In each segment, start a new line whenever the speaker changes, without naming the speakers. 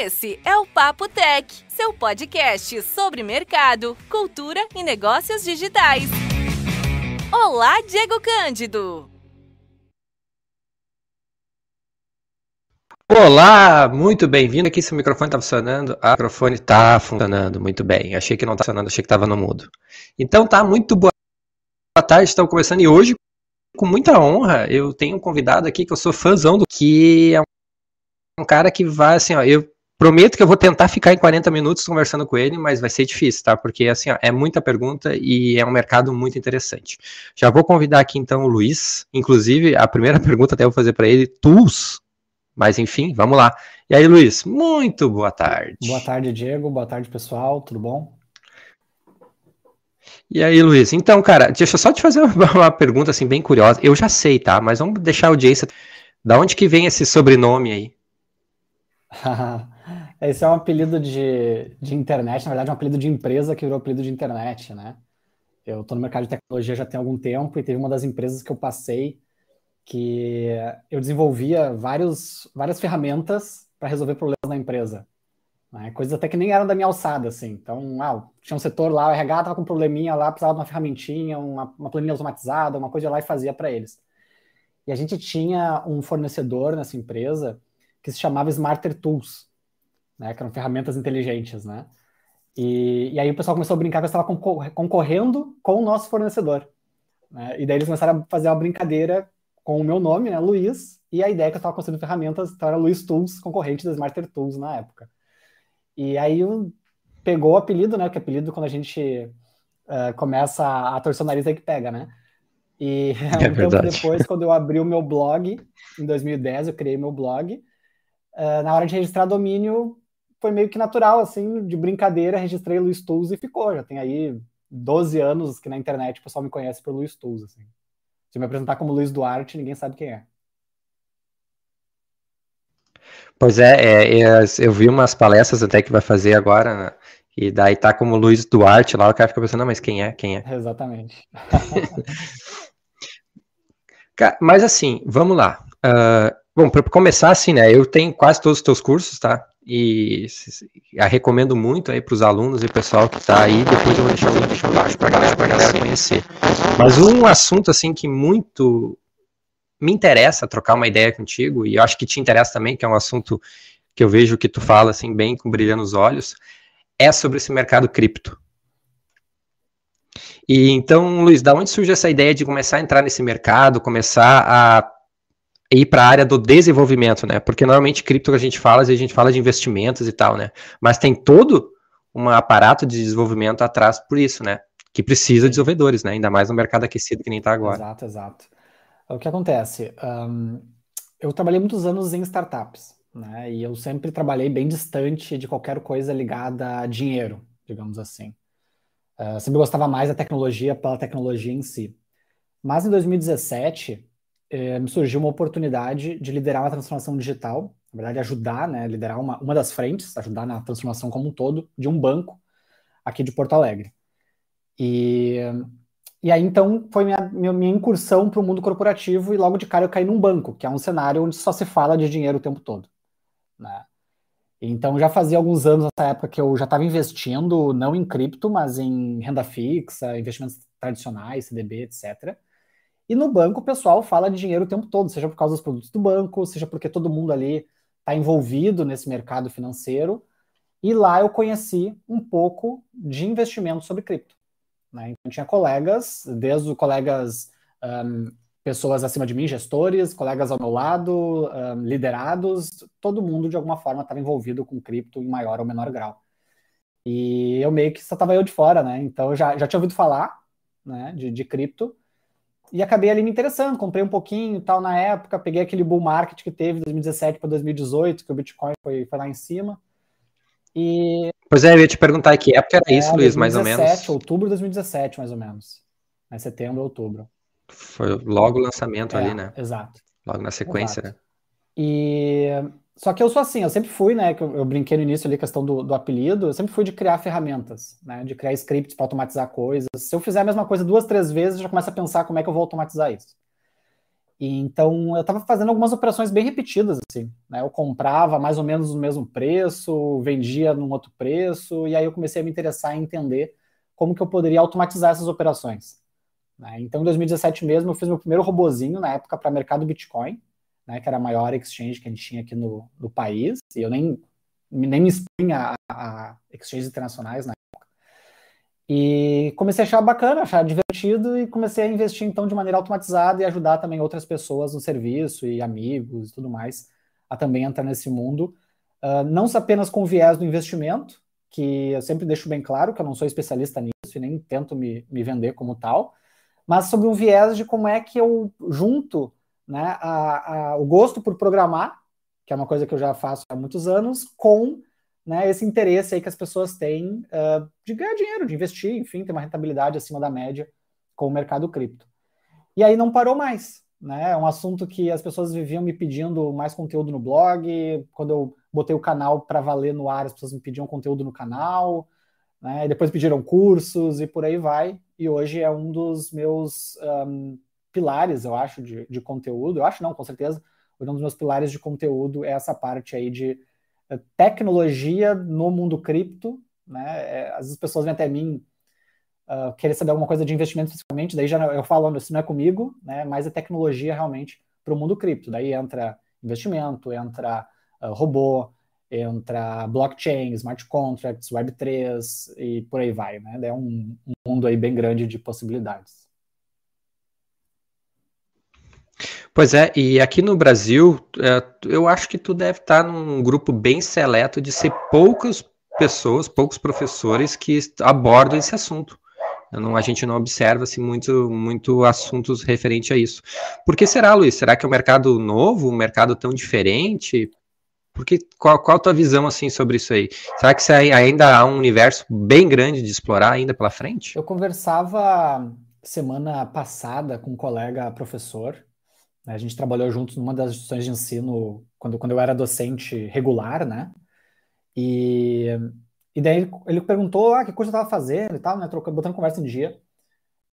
Esse é o Papo Tech, seu podcast sobre mercado, cultura e negócios digitais. Olá, Diego Cândido!
Olá, muito bem-vindo. Aqui seu microfone está funcionando. Ah, o microfone está funcionando muito bem. Achei que não estava funcionando, achei que estava no mudo. Então tá, muito boa tarde, estamos começando e hoje, com muita honra, eu tenho um convidado aqui que eu sou fãzão do que é um cara que vai assim, ó, eu prometo que eu vou tentar ficar em 40 minutos conversando com ele, mas vai ser difícil, tá? Porque assim, ó, é muita pergunta e é um mercado muito interessante. Já vou convidar aqui então o Luiz, inclusive a primeira pergunta até eu vou fazer para ele, tools mas enfim, vamos lá. E aí, Luiz, muito boa tarde.
Boa tarde, Diego. Boa tarde, pessoal. Tudo bom?
E aí, Luiz? Então, cara, deixa eu só te fazer uma pergunta assim bem curiosa. Eu já sei, tá? Mas vamos deixar a audiência. Da onde que vem esse sobrenome aí?
esse é um apelido de, de internet, na verdade, é um apelido de empresa que virou apelido de internet, né? Eu estou no mercado de tecnologia já tem algum tempo e teve uma das empresas que eu passei que eu desenvolvia vários, várias ferramentas para resolver problemas na empresa. Né? Coisas até que nem eram da minha alçada, assim. Então, ah, tinha um setor lá, o RH estava com um probleminha lá, precisava de uma ferramentinha, uma, uma planilha automatizada, uma coisa lá e fazia para eles. E a gente tinha um fornecedor nessa empresa que se chamava Smarter Tools, né? que eram ferramentas inteligentes, né? E, e aí o pessoal começou a brincar que eu estava concorrendo com o nosso fornecedor. Né? E daí eles começaram a fazer uma brincadeira com o meu nome, né, Luiz, e a ideia é que eu estava construindo ferramentas, então era Luiz Tools, concorrente da Smarter Tools na época. E aí pegou o apelido, né, que apelido quando a gente uh, começa a torcer o nariz aí que pega, né? E é um tempo depois, quando eu abri o meu blog, em 2010, eu criei meu blog, uh, na hora de registrar domínio, foi meio que natural, assim, de brincadeira, registrei Luiz Tools e ficou. Já tem aí 12 anos que na internet o pessoal me conhece por Luiz Tools, assim. Se me apresentar como Luiz Duarte, ninguém sabe quem é.
Pois é, é, é, eu vi umas palestras até que vai fazer agora, né? e daí tá como Luiz Duarte lá, o cara fica pensando, não, mas quem é? Quem é?
Exatamente.
mas assim, vamos lá. Uh, bom, para começar assim, né, eu tenho quase todos os teus cursos, tá? E a recomendo muito aí para os alunos e pessoal que está aí. Depois eu vou deixar o link embaixo para galera, a galera conhecer. Mas um assunto assim que muito me interessa trocar uma ideia contigo e eu acho que te interessa também, que é um assunto que eu vejo que tu fala assim bem com brilho nos olhos, é sobre esse mercado cripto. E então, Luiz, da onde surge essa ideia de começar a entrar nesse mercado, começar a ir para a área do desenvolvimento, né? Porque normalmente cripto que a gente fala, a gente fala de investimentos e tal, né? Mas tem todo um aparato de desenvolvimento atrás por isso, né? Que precisa de desenvolvedores, né? Ainda mais no mercado aquecido que nem está agora.
Exato, exato. O que acontece? Um, eu trabalhei muitos anos em startups, né? E eu sempre trabalhei bem distante de qualquer coisa ligada a dinheiro, digamos assim. Uh, sempre gostava mais da tecnologia pela tecnologia em si. Mas em 2017, é, me surgiu uma oportunidade de liderar uma transformação digital, na verdade, ajudar, né, liderar uma, uma das frentes, ajudar na transformação como um todo de um banco aqui de Porto Alegre. E, e aí, então, foi minha, minha, minha incursão para o mundo corporativo e logo de cara eu caí num banco, que é um cenário onde só se fala de dinheiro o tempo todo. Né? Então, já fazia alguns anos nessa época que eu já estava investindo, não em cripto, mas em renda fixa, investimentos tradicionais, CDB, etc. E no banco o pessoal fala de dinheiro o tempo todo, seja por causa dos produtos do banco, seja porque todo mundo ali está envolvido nesse mercado financeiro. E lá eu conheci um pouco de investimento sobre cripto. Né? Então tinha colegas, desde colegas, um, pessoas acima de mim, gestores, colegas ao meu lado, um, liderados, todo mundo de alguma forma estava envolvido com cripto em maior ou menor grau. E eu meio que só estava eu de fora, né? Então eu já, já tinha ouvido falar né, de, de cripto, e acabei ali me interessando, comprei um pouquinho e tal na época, peguei aquele bull market que teve de 2017 para 2018, que o Bitcoin foi, foi lá em cima. E
Pois é, eu ia te perguntar que época era é, isso, Luiz, 2017, mais ou menos.
outubro de 2017, mais ou menos. Setembro, outubro.
Foi logo o lançamento é, ali, né?
Exato.
Logo na sequência, exato. né?
E só que eu sou assim, eu sempre fui, né? Que eu, eu brinquei no início ali a questão do, do, apelido, eu sempre fui de criar ferramentas, né? De criar scripts para automatizar coisas. Se eu fizer a mesma coisa duas, três vezes, eu já começo a pensar como é que eu vou automatizar isso. E então eu estava fazendo algumas operações bem repetidas, assim, né? Eu comprava mais ou menos no mesmo preço, vendia num outro preço, e aí eu comecei a me interessar em entender como que eu poderia automatizar essas operações. Né? Então, em 2017 mesmo, eu fiz meu primeiro robozinho na época para mercado Bitcoin, né? Que era a maior exchange que a gente tinha aqui no, no país, e eu nem, nem me expunha a, a exchanges internacionais na e comecei a achar bacana, achar divertido e comecei a investir então de maneira automatizada e ajudar também outras pessoas no serviço e amigos e tudo mais a também entrar nesse mundo. Uh, não apenas com viés do investimento, que eu sempre deixo bem claro que eu não sou especialista nisso e nem tento me, me vender como tal, mas sobre um viés de como é que eu junto né, a, a, o gosto por programar, que é uma coisa que eu já faço há muitos anos, com né, esse interesse aí que as pessoas têm uh, de ganhar dinheiro, de investir, enfim, ter uma rentabilidade acima da média com o mercado cripto. E aí não parou mais. Né? É um assunto que as pessoas viviam me pedindo mais conteúdo no blog. Quando eu botei o canal para valer no ar, as pessoas me pediam conteúdo no canal. Né? Depois pediram cursos e por aí vai. E hoje é um dos meus um, pilares, eu acho, de, de conteúdo. Eu acho não, com certeza. Um dos meus pilares de conteúdo é essa parte aí de tecnologia no mundo cripto, né? É, às vezes as pessoas vêm até mim uh, querer saber alguma coisa de investimento principalmente, daí já eu falo, isso não é comigo, né? Mas é tecnologia realmente para o mundo cripto. Daí entra investimento, entra uh, robô, entra blockchain, smart contracts, Web3 e por aí vai, né? É um, um mundo aí bem grande de possibilidades.
Pois é, e aqui no Brasil, é, eu acho que tu deve estar num grupo bem seleto de ser poucas pessoas, poucos professores que abordam esse assunto. Não, a gente não observa assim, muito, muito assuntos referentes a isso. Por que será, Luiz? Será que é um mercado novo, um mercado tão diferente? Porque, qual, qual a tua visão assim, sobre isso aí? Será que ainda há um universo bem grande de explorar ainda pela frente?
Eu conversava semana passada com um colega professor? A gente trabalhou juntos numa das instituições de ensino quando, quando eu era docente regular, né? E, e daí ele, perguntou ah, que curso eu estava fazendo e tal, né? Trocando, botando conversa em dia.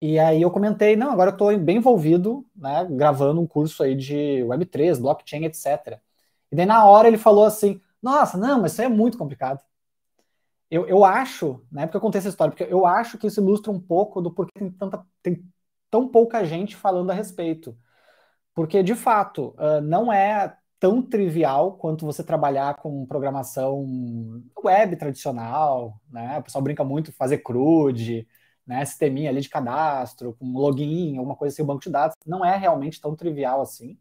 E aí eu comentei, não, agora eu estou bem envolvido, né? Gravando um curso aí de Web3, blockchain, etc. E daí na hora ele falou assim, nossa, não, mas isso é muito complicado. Eu, eu acho, né, porque eu contei essa história, porque eu acho que isso ilustra um pouco do porquê tem, tanta, tem tão pouca gente falando a respeito. Porque, de fato, uh, não é tão trivial quanto você trabalhar com programação web tradicional, né? O pessoal brinca muito fazer CRUD, né? Sisteminha ali de cadastro, com login, alguma coisa assim, o banco de dados. Não é realmente tão trivial assim.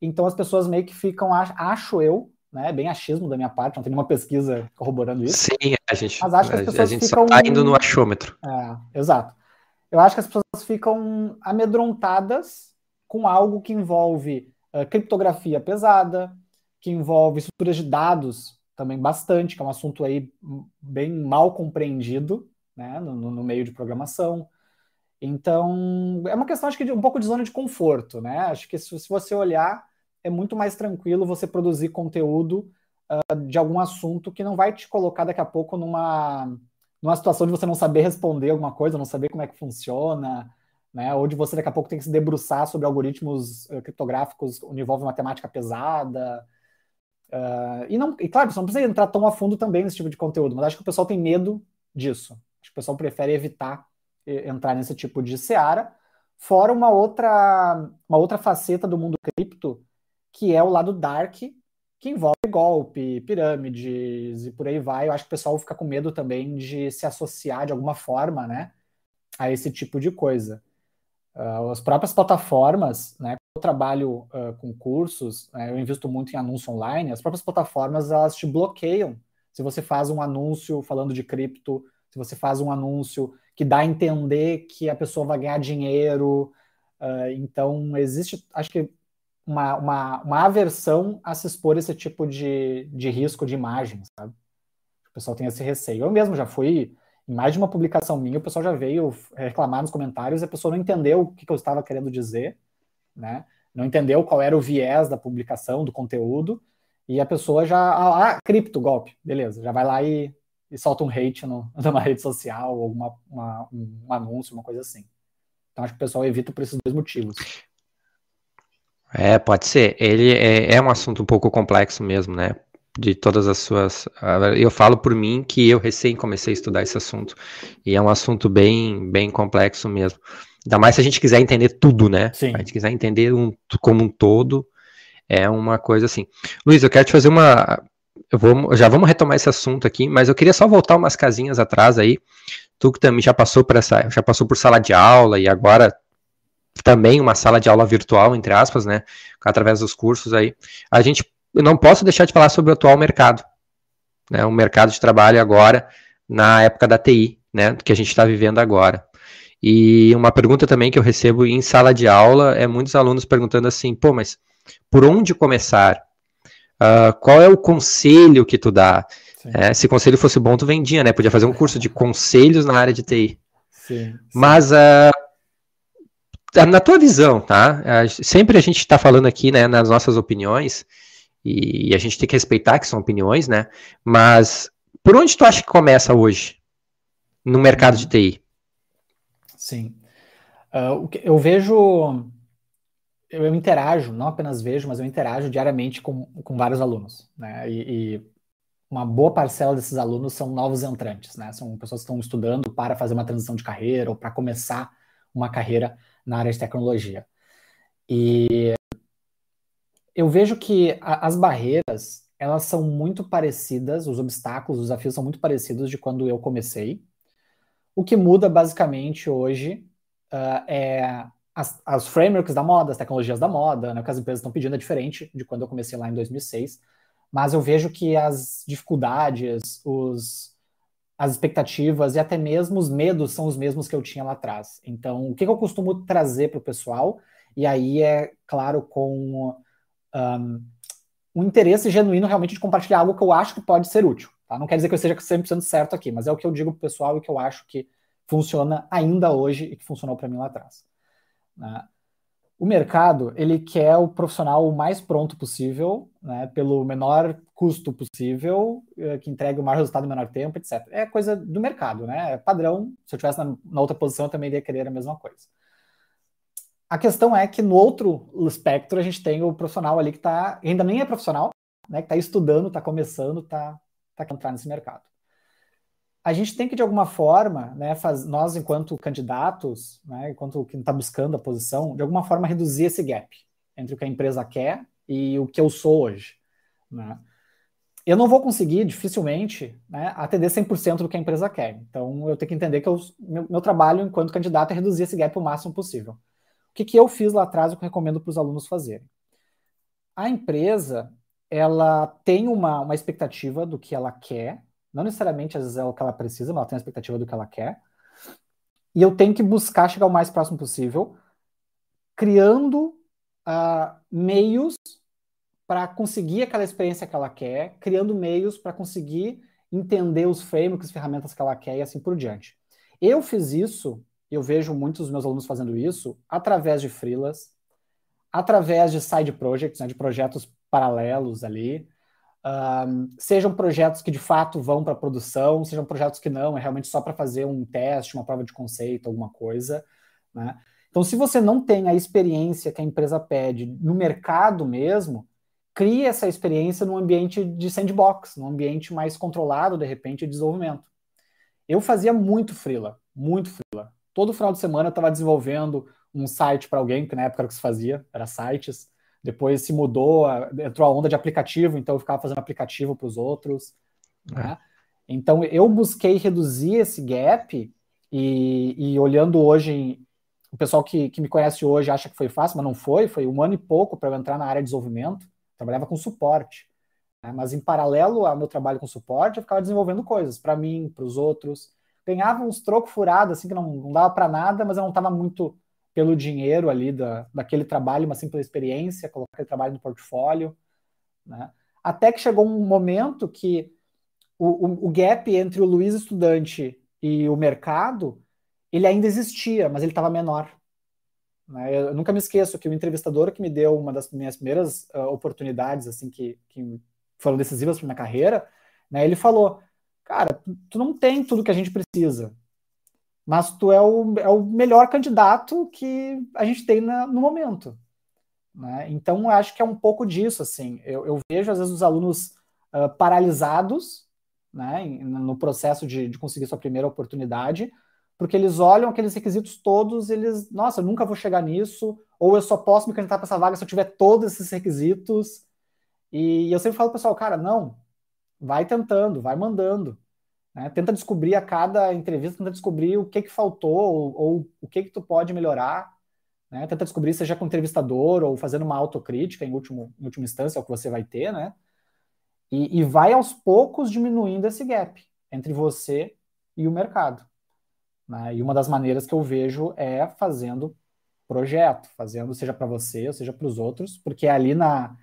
Então as pessoas meio que ficam, acho eu, né? Bem achismo da minha parte, não tem nenhuma pesquisa corroborando isso.
Sim, a gente, mas acho que as pessoas a gente ficam, só tá indo no achômetro.
É, exato. Eu acho que as pessoas ficam amedrontadas com algo que envolve uh, criptografia pesada, que envolve estruturas de dados também bastante, que é um assunto aí bem mal compreendido né, no, no meio de programação. Então, é uma questão, acho que, de um pouco de zona de conforto, né? Acho que se, se você olhar, é muito mais tranquilo você produzir conteúdo uh, de algum assunto que não vai te colocar daqui a pouco numa, numa situação de você não saber responder alguma coisa, não saber como é que funciona, né? Ou de você daqui a pouco tem que se debruçar sobre algoritmos uh, criptográficos onde envolve matemática pesada. Uh, e, não, e claro, você não precisa entrar tão a fundo também nesse tipo de conteúdo, mas acho que o pessoal tem medo disso. Acho que o pessoal prefere evitar entrar nesse tipo de seara. Fora uma outra, uma outra faceta do mundo cripto, que é o lado dark, que envolve golpe, pirâmides e por aí vai. Eu acho que o pessoal fica com medo também de se associar de alguma forma, né, a esse tipo de coisa. Uh, as próprias plataformas, né, eu trabalho uh, com cursos, né, eu invisto muito em anúncio online, as próprias plataformas elas te bloqueiam. Se você faz um anúncio falando de cripto, se você faz um anúncio que dá a entender que a pessoa vai ganhar dinheiro, uh, então existe, acho que uma, uma, uma aversão a se expor esse tipo de, de risco de imagem, sabe? O pessoal tem esse receio. Eu mesmo já fui em mais de uma publicação minha, o pessoal já veio reclamar nos comentários a pessoa não entendeu o que, que eu estava querendo dizer, né? Não entendeu qual era o viés da publicação, do conteúdo, e a pessoa já. Ah, ah cripto, golpe, beleza, já vai lá e, e solta um hate no, numa rede social, ou uma, uma, um anúncio, uma coisa assim. Então acho que o pessoal evita por esses dois motivos.
É, pode ser. Ele é, é um assunto um pouco complexo mesmo, né? De todas as suas. Eu falo por mim que eu recém comecei a estudar esse assunto. E é um assunto bem, bem complexo mesmo. Ainda mais se a gente quiser entender tudo, né? Sim. Se a gente quiser entender um, como um todo, é uma coisa assim. Luiz, eu quero te fazer uma. Eu vou, já vamos retomar esse assunto aqui, mas eu queria só voltar umas casinhas atrás aí. Tu que também já passou por essa, já passou por sala de aula e agora também uma sala de aula virtual, entre aspas, né? Através dos cursos aí. A gente eu não posso deixar de falar sobre o atual mercado, né, o mercado de trabalho agora, na época da TI, né, que a gente está vivendo agora. E uma pergunta também que eu recebo em sala de aula é muitos alunos perguntando assim, pô, mas por onde começar? Uh, qual é o conselho que tu dá? É, se conselho fosse bom, tu vendia, né? Podia fazer um curso de conselhos na área de TI. Sim, sim. Mas uh, na tua visão, tá? Uh, sempre a gente está falando aqui, né, nas nossas opiniões, e a gente tem que respeitar que são opiniões, né? Mas por onde tu acha que começa hoje no mercado de TI?
Sim. Uh, eu vejo, eu interajo, não apenas vejo, mas eu interajo diariamente com, com vários alunos, né? E, e uma boa parcela desses alunos são novos entrantes, né? São pessoas que estão estudando para fazer uma transição de carreira ou para começar uma carreira na área de tecnologia. E eu vejo que a, as barreiras elas são muito parecidas, os obstáculos, os desafios são muito parecidos de quando eu comecei. O que muda basicamente hoje uh, é as, as, frameworks da moda, as tecnologias da moda, né, o que as empresas estão pedindo é diferente de quando eu comecei lá em 2006. Mas eu vejo que as dificuldades, os, as expectativas e até mesmo os medos são os mesmos que eu tinha lá atrás. Então, o que, que eu costumo trazer para o pessoal? E aí é claro com um, um interesse genuíno realmente de compartilhar algo que eu acho que pode ser útil. Tá? Não quer dizer que eu esteja 100% certo aqui, mas é o que eu digo para o pessoal e que eu acho que funciona ainda hoje e que funcionou para mim lá atrás. Né? O mercado, ele quer o profissional o mais pronto possível, né, pelo menor custo possível, eh, que entregue o maior resultado em menor tempo, etc. É coisa do mercado, né? É padrão. Se eu estivesse na, na outra posição, eu também iria querer a mesma coisa. A questão é que no outro espectro a gente tem o profissional ali que está, ainda nem é profissional, né, que está estudando, está começando, está tá entrar nesse mercado. A gente tem que, de alguma forma, né, faz, nós, enquanto candidatos, né, enquanto quem está buscando a posição, de alguma forma reduzir esse gap entre o que a empresa quer e o que eu sou hoje. Né? Eu não vou conseguir, dificilmente, né, atender 100% do que a empresa quer. Então, eu tenho que entender que eu, meu, meu trabalho enquanto candidato é reduzir esse gap o máximo possível. O que, que eu fiz lá atrás e que eu recomendo para os alunos fazerem? A empresa, ela tem uma, uma expectativa do que ela quer, não necessariamente às vezes é o que ela precisa, mas ela tem uma expectativa do que ela quer. E eu tenho que buscar chegar o mais próximo possível, criando uh, meios para conseguir aquela experiência que ela quer, criando meios para conseguir entender os frameworks, ferramentas que ela quer e assim por diante. Eu fiz isso eu vejo muitos dos meus alunos fazendo isso através de freelas, através de side projects, né, de projetos paralelos ali, um, sejam projetos que de fato vão para produção, sejam projetos que não, é realmente só para fazer um teste, uma prova de conceito, alguma coisa. Né? Então, se você não tem a experiência que a empresa pede no mercado mesmo, crie essa experiência num ambiente de sandbox, num ambiente mais controlado, de repente, de desenvolvimento. Eu fazia muito freela, muito freela todo final de semana eu estava desenvolvendo um site para alguém, que na época era o que se fazia, era sites. Depois se mudou, entrou a onda de aplicativo, então eu ficava fazendo aplicativo para os outros. Né? É. Então eu busquei reduzir esse gap e, e olhando hoje, o pessoal que, que me conhece hoje acha que foi fácil, mas não foi, foi um ano e pouco para eu entrar na área de desenvolvimento. Trabalhava com suporte. Né? Mas em paralelo ao meu trabalho com suporte, eu ficava desenvolvendo coisas para mim, para os outros ganhava uns trocos furados, assim, que não, não dava para nada, mas eu não estava muito pelo dinheiro ali da, daquele trabalho, mas sim pela experiência, colocar aquele trabalho no portfólio, né? Até que chegou um momento que o, o, o gap entre o Luiz estudante e o mercado, ele ainda existia, mas ele estava menor. Né? Eu nunca me esqueço que o entrevistador que me deu uma das minhas primeiras uh, oportunidades, assim, que, que foram decisivas para minha carreira, né, ele falou: cara, tu não tem tudo que a gente precisa, mas tu é o, é o melhor candidato que a gente tem na, no momento. Né? Então, eu acho que é um pouco disso. Assim. Eu, eu vejo, às vezes, os alunos uh, paralisados né, no processo de, de conseguir sua primeira oportunidade, porque eles olham aqueles requisitos todos, eles, nossa, eu nunca vou chegar nisso, ou eu só posso me candidatar para essa vaga se eu tiver todos esses requisitos. E eu sempre falo pessoal, cara, não, vai tentando, vai mandando. Né? Tenta descobrir a cada entrevista, tenta descobrir o que que faltou ou, ou o que que tu pode melhorar. Né? Tenta descobrir, seja com entrevistador ou fazendo uma autocrítica, em, último, em última instância, é o que você vai ter, né? E, e vai aos poucos diminuindo esse gap entre você e o mercado. Né? E uma das maneiras que eu vejo é fazendo projeto, fazendo seja para você, ou seja para os outros, porque ali na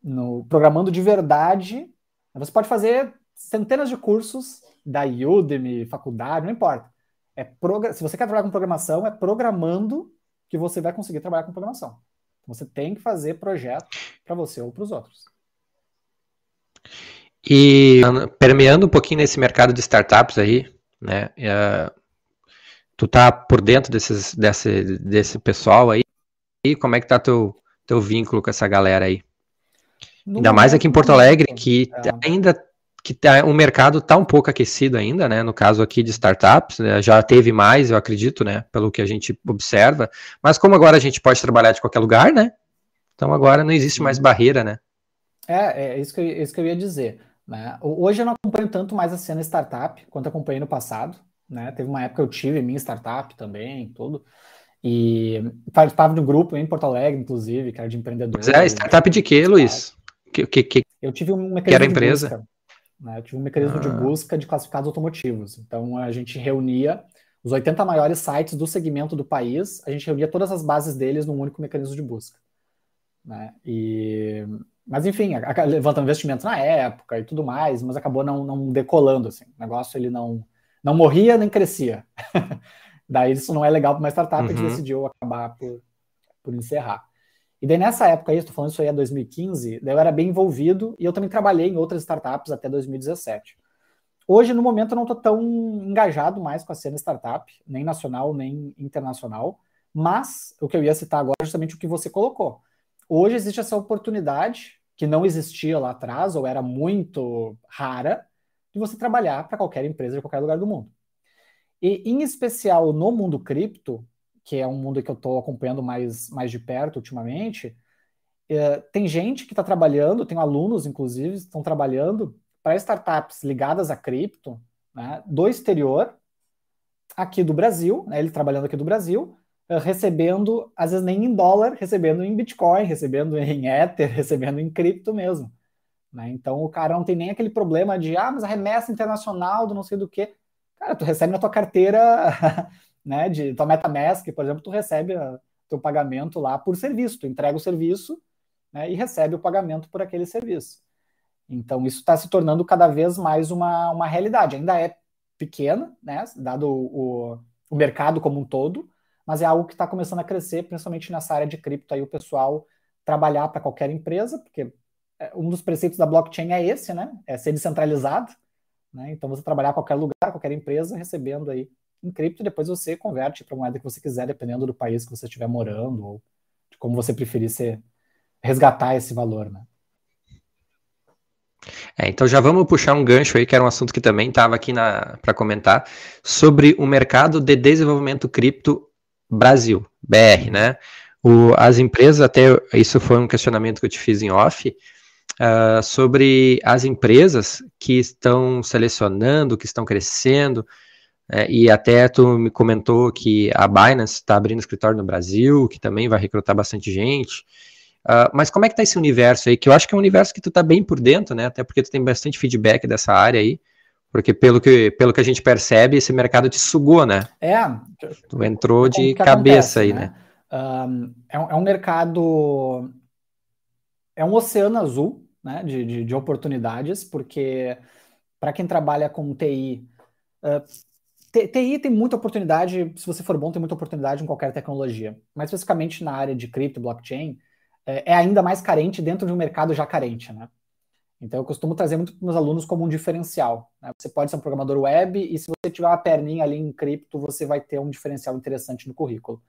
no programando de verdade, você pode fazer centenas de cursos da Udemy, faculdade, não importa. É se você quer trabalhar com programação, é programando que você vai conseguir trabalhar com programação. Você tem que fazer projeto para você ou para os outros.
E permeando um pouquinho nesse mercado de startups aí, né? É, tu tá por dentro desses, desse, desse pessoal aí? E como é que tá teu, teu vínculo com essa galera aí? No ainda mais aqui em Porto Alegre, que é. ainda que tá, o mercado está um pouco aquecido ainda, né? No caso aqui de startups, né? já teve mais, eu acredito, né? Pelo que a gente observa. Mas como agora a gente pode trabalhar de qualquer lugar, né? Então agora não existe mais barreira, né?
É, é isso que eu, isso que eu ia dizer. Né? Hoje eu não acompanho tanto mais a cena startup quanto acompanhei no passado. Né? Teve uma época que eu tive minha startup também, tudo. E participava de um grupo em Porto Alegre, inclusive, que era de empreendedores.
Pois é, startup de quê, Luiz?
Que, que, que, eu tive um mecanismo
que era empresa?
Busca, né? Eu tive um mecanismo ah. de busca de classificados automotivos. Então a gente reunia os 80 maiores sites do segmento do país, a gente reunia todas as bases deles num único mecanismo de busca. Né? E mas enfim, levantando investimentos na época e tudo mais, mas acabou não, não decolando assim. O negócio ele não não morria nem crescia. daí isso não é legal para uma startup, uhum. a gente decidiu acabar por, por encerrar. E daí nessa época estou falando isso aí é 2015, daí eu era bem envolvido e eu também trabalhei em outras startups até 2017. Hoje, no momento, eu não estou tão engajado mais com a cena startup, nem nacional, nem internacional, mas o que eu ia citar agora é justamente o que você colocou. Hoje existe essa oportunidade que não existia lá atrás, ou era muito rara, de você trabalhar para qualquer empresa de qualquer lugar do mundo. E, em especial, no mundo cripto, que é um mundo que eu estou acompanhando mais, mais de perto ultimamente, é, tem gente que está trabalhando, tem alunos, inclusive, estão trabalhando para startups ligadas a cripto, né, do exterior, aqui do Brasil, né, ele trabalhando aqui do Brasil, eh, recebendo, às vezes nem em dólar, recebendo em Bitcoin, recebendo em Ether, recebendo em cripto mesmo. Né? Então o cara não tem nem aquele problema de, ah, mas a remessa internacional do não sei do que. Cara, tu recebe na tua carteira, né, de tua MetaMask, por exemplo, tu recebe o teu pagamento lá por serviço, tu entrega o serviço né, e recebe o pagamento por aquele serviço. Então isso está se tornando cada vez mais uma, uma realidade. Ainda é pequena, né, dado o, o mercado como um todo, mas é algo que está começando a crescer, principalmente nessa área de cripto aí, o pessoal trabalhar para qualquer empresa, porque é, um dos preceitos da blockchain é esse, né? É ser descentralizado, né? Então você trabalhar qualquer lugar, qualquer empresa, recebendo aí em cripto, e depois você converte para a moeda que você quiser, dependendo do país que você estiver morando, ou de como você preferir ser, resgatar esse valor, né?
É, então já vamos puxar um gancho aí, que era um assunto que também estava aqui para comentar, sobre o mercado de desenvolvimento cripto Brasil, BR, né? O, as empresas, até isso foi um questionamento que eu te fiz em off, uh, sobre as empresas que estão selecionando, que estão crescendo, uh, e até tu me comentou que a Binance está abrindo escritório no Brasil, que também vai recrutar bastante gente. Uh, mas como é que tá esse universo aí? Que eu acho que é um universo que tu tá bem por dentro, né? Até porque tu tem bastante feedback dessa área aí. Porque pelo que, pelo que a gente percebe, esse mercado te sugou, né?
É.
Tu entrou de cabeça acontece, aí, né?
né? Um, é, um, é, um, mercado. É um oceano azul né, de, de, de oportunidades, porque para quem trabalha com TI, uh, TI tem muita oportunidade, se você for bom, tem muita oportunidade em qualquer tecnologia. Mas especificamente na área de cripto, blockchain, é, é ainda mais carente dentro de um mercado já carente, né? Então, eu costumo trazer muito para meus alunos como um diferencial. Né? Você pode ser um programador web e se você tiver uma perninha ali em cripto, você vai ter um diferencial interessante no currículo.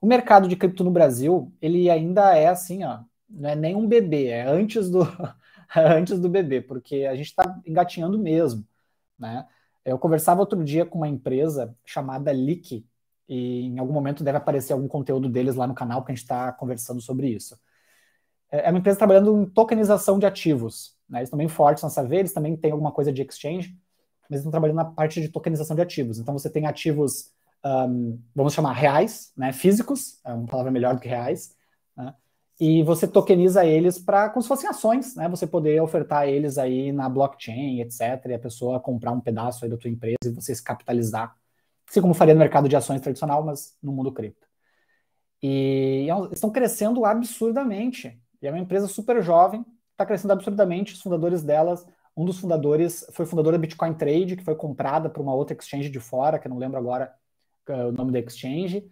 o mercado de cripto no Brasil, ele ainda é assim, ó, não é nem um bebê, é antes do, antes do bebê, porque a gente está engatinhando mesmo, né? Eu conversava outro dia com uma empresa chamada Leak, e em algum momento deve aparecer algum conteúdo deles lá no canal, porque a gente está conversando sobre isso. É, é uma empresa trabalhando em tokenização de ativos. Né? Eles estão bem fortes nessa veia, eles também têm alguma coisa de exchange, mas estão trabalhando na parte de tokenização de ativos. Então você tem ativos, um, vamos chamar reais, né? físicos, é uma palavra melhor do que reais, né? E você tokeniza eles para como se fossem ações, né? Você poder ofertar eles aí na blockchain, etc. E a pessoa comprar um pedaço aí da tua empresa e você se capitalizar, assim como faria no mercado de ações tradicional, mas no mundo cripto. E é estão crescendo absurdamente. E é uma empresa super jovem, está crescendo absurdamente. Os fundadores delas, um dos fundadores foi fundador da Bitcoin Trade, que foi comprada por uma outra exchange de fora, que eu não lembro agora é o nome da exchange.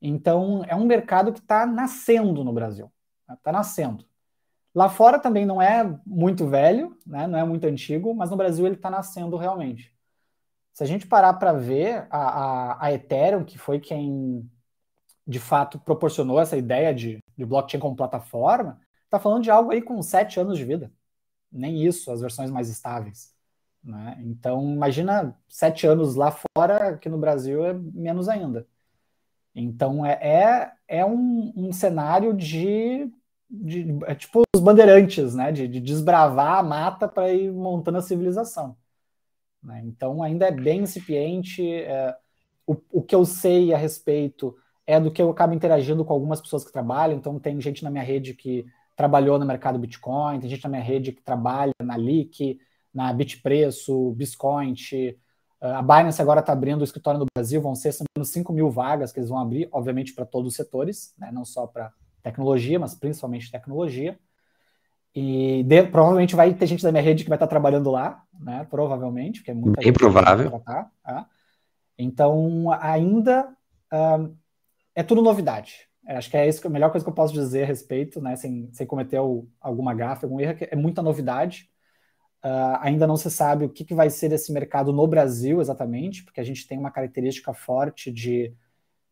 Então, é um mercado que está nascendo no Brasil. Está nascendo. Lá fora também não é muito velho, né? não é muito antigo, mas no Brasil ele está nascendo realmente. Se a gente parar para ver, a, a, a, Ethereum, que foi quem de fato proporcionou essa ideia de, de blockchain como plataforma, está falando de algo aí com sete anos de vida. Nem isso, as versões mais estáveis. Né? Então, imagina sete anos lá fora, que no Brasil é menos ainda. Então é, é, é um, um cenário de, de é tipo os bandeirantes, né? De, de desbravar a mata para ir montando a civilização. Né? Então ainda é bem incipiente. É, o, o que eu sei a respeito é do que eu acabo interagindo com algumas pessoas que trabalham. Então tem gente na minha rede que trabalhou no mercado Bitcoin, tem gente na minha rede que trabalha na Leak, na Bitpreço, Biscoint, a Binance agora está abrindo o escritório no Brasil, vão ser menos 5 mil vagas que eles vão abrir, obviamente, para todos os setores, né? não só para tecnologia, mas principalmente tecnologia. E de, provavelmente vai ter gente da minha rede que vai estar tá trabalhando lá, né? Provavelmente, porque é muito
Bem provável.
Tá? Então, ainda é tudo novidade. É, acho que é isso que a melhor coisa que eu posso dizer a respeito, né? Sem, sem cometer o, alguma gafe, algum erro, é, é muita novidade. Uh, ainda não se sabe o que, que vai ser esse mercado no Brasil exatamente, porque a gente tem uma característica forte de,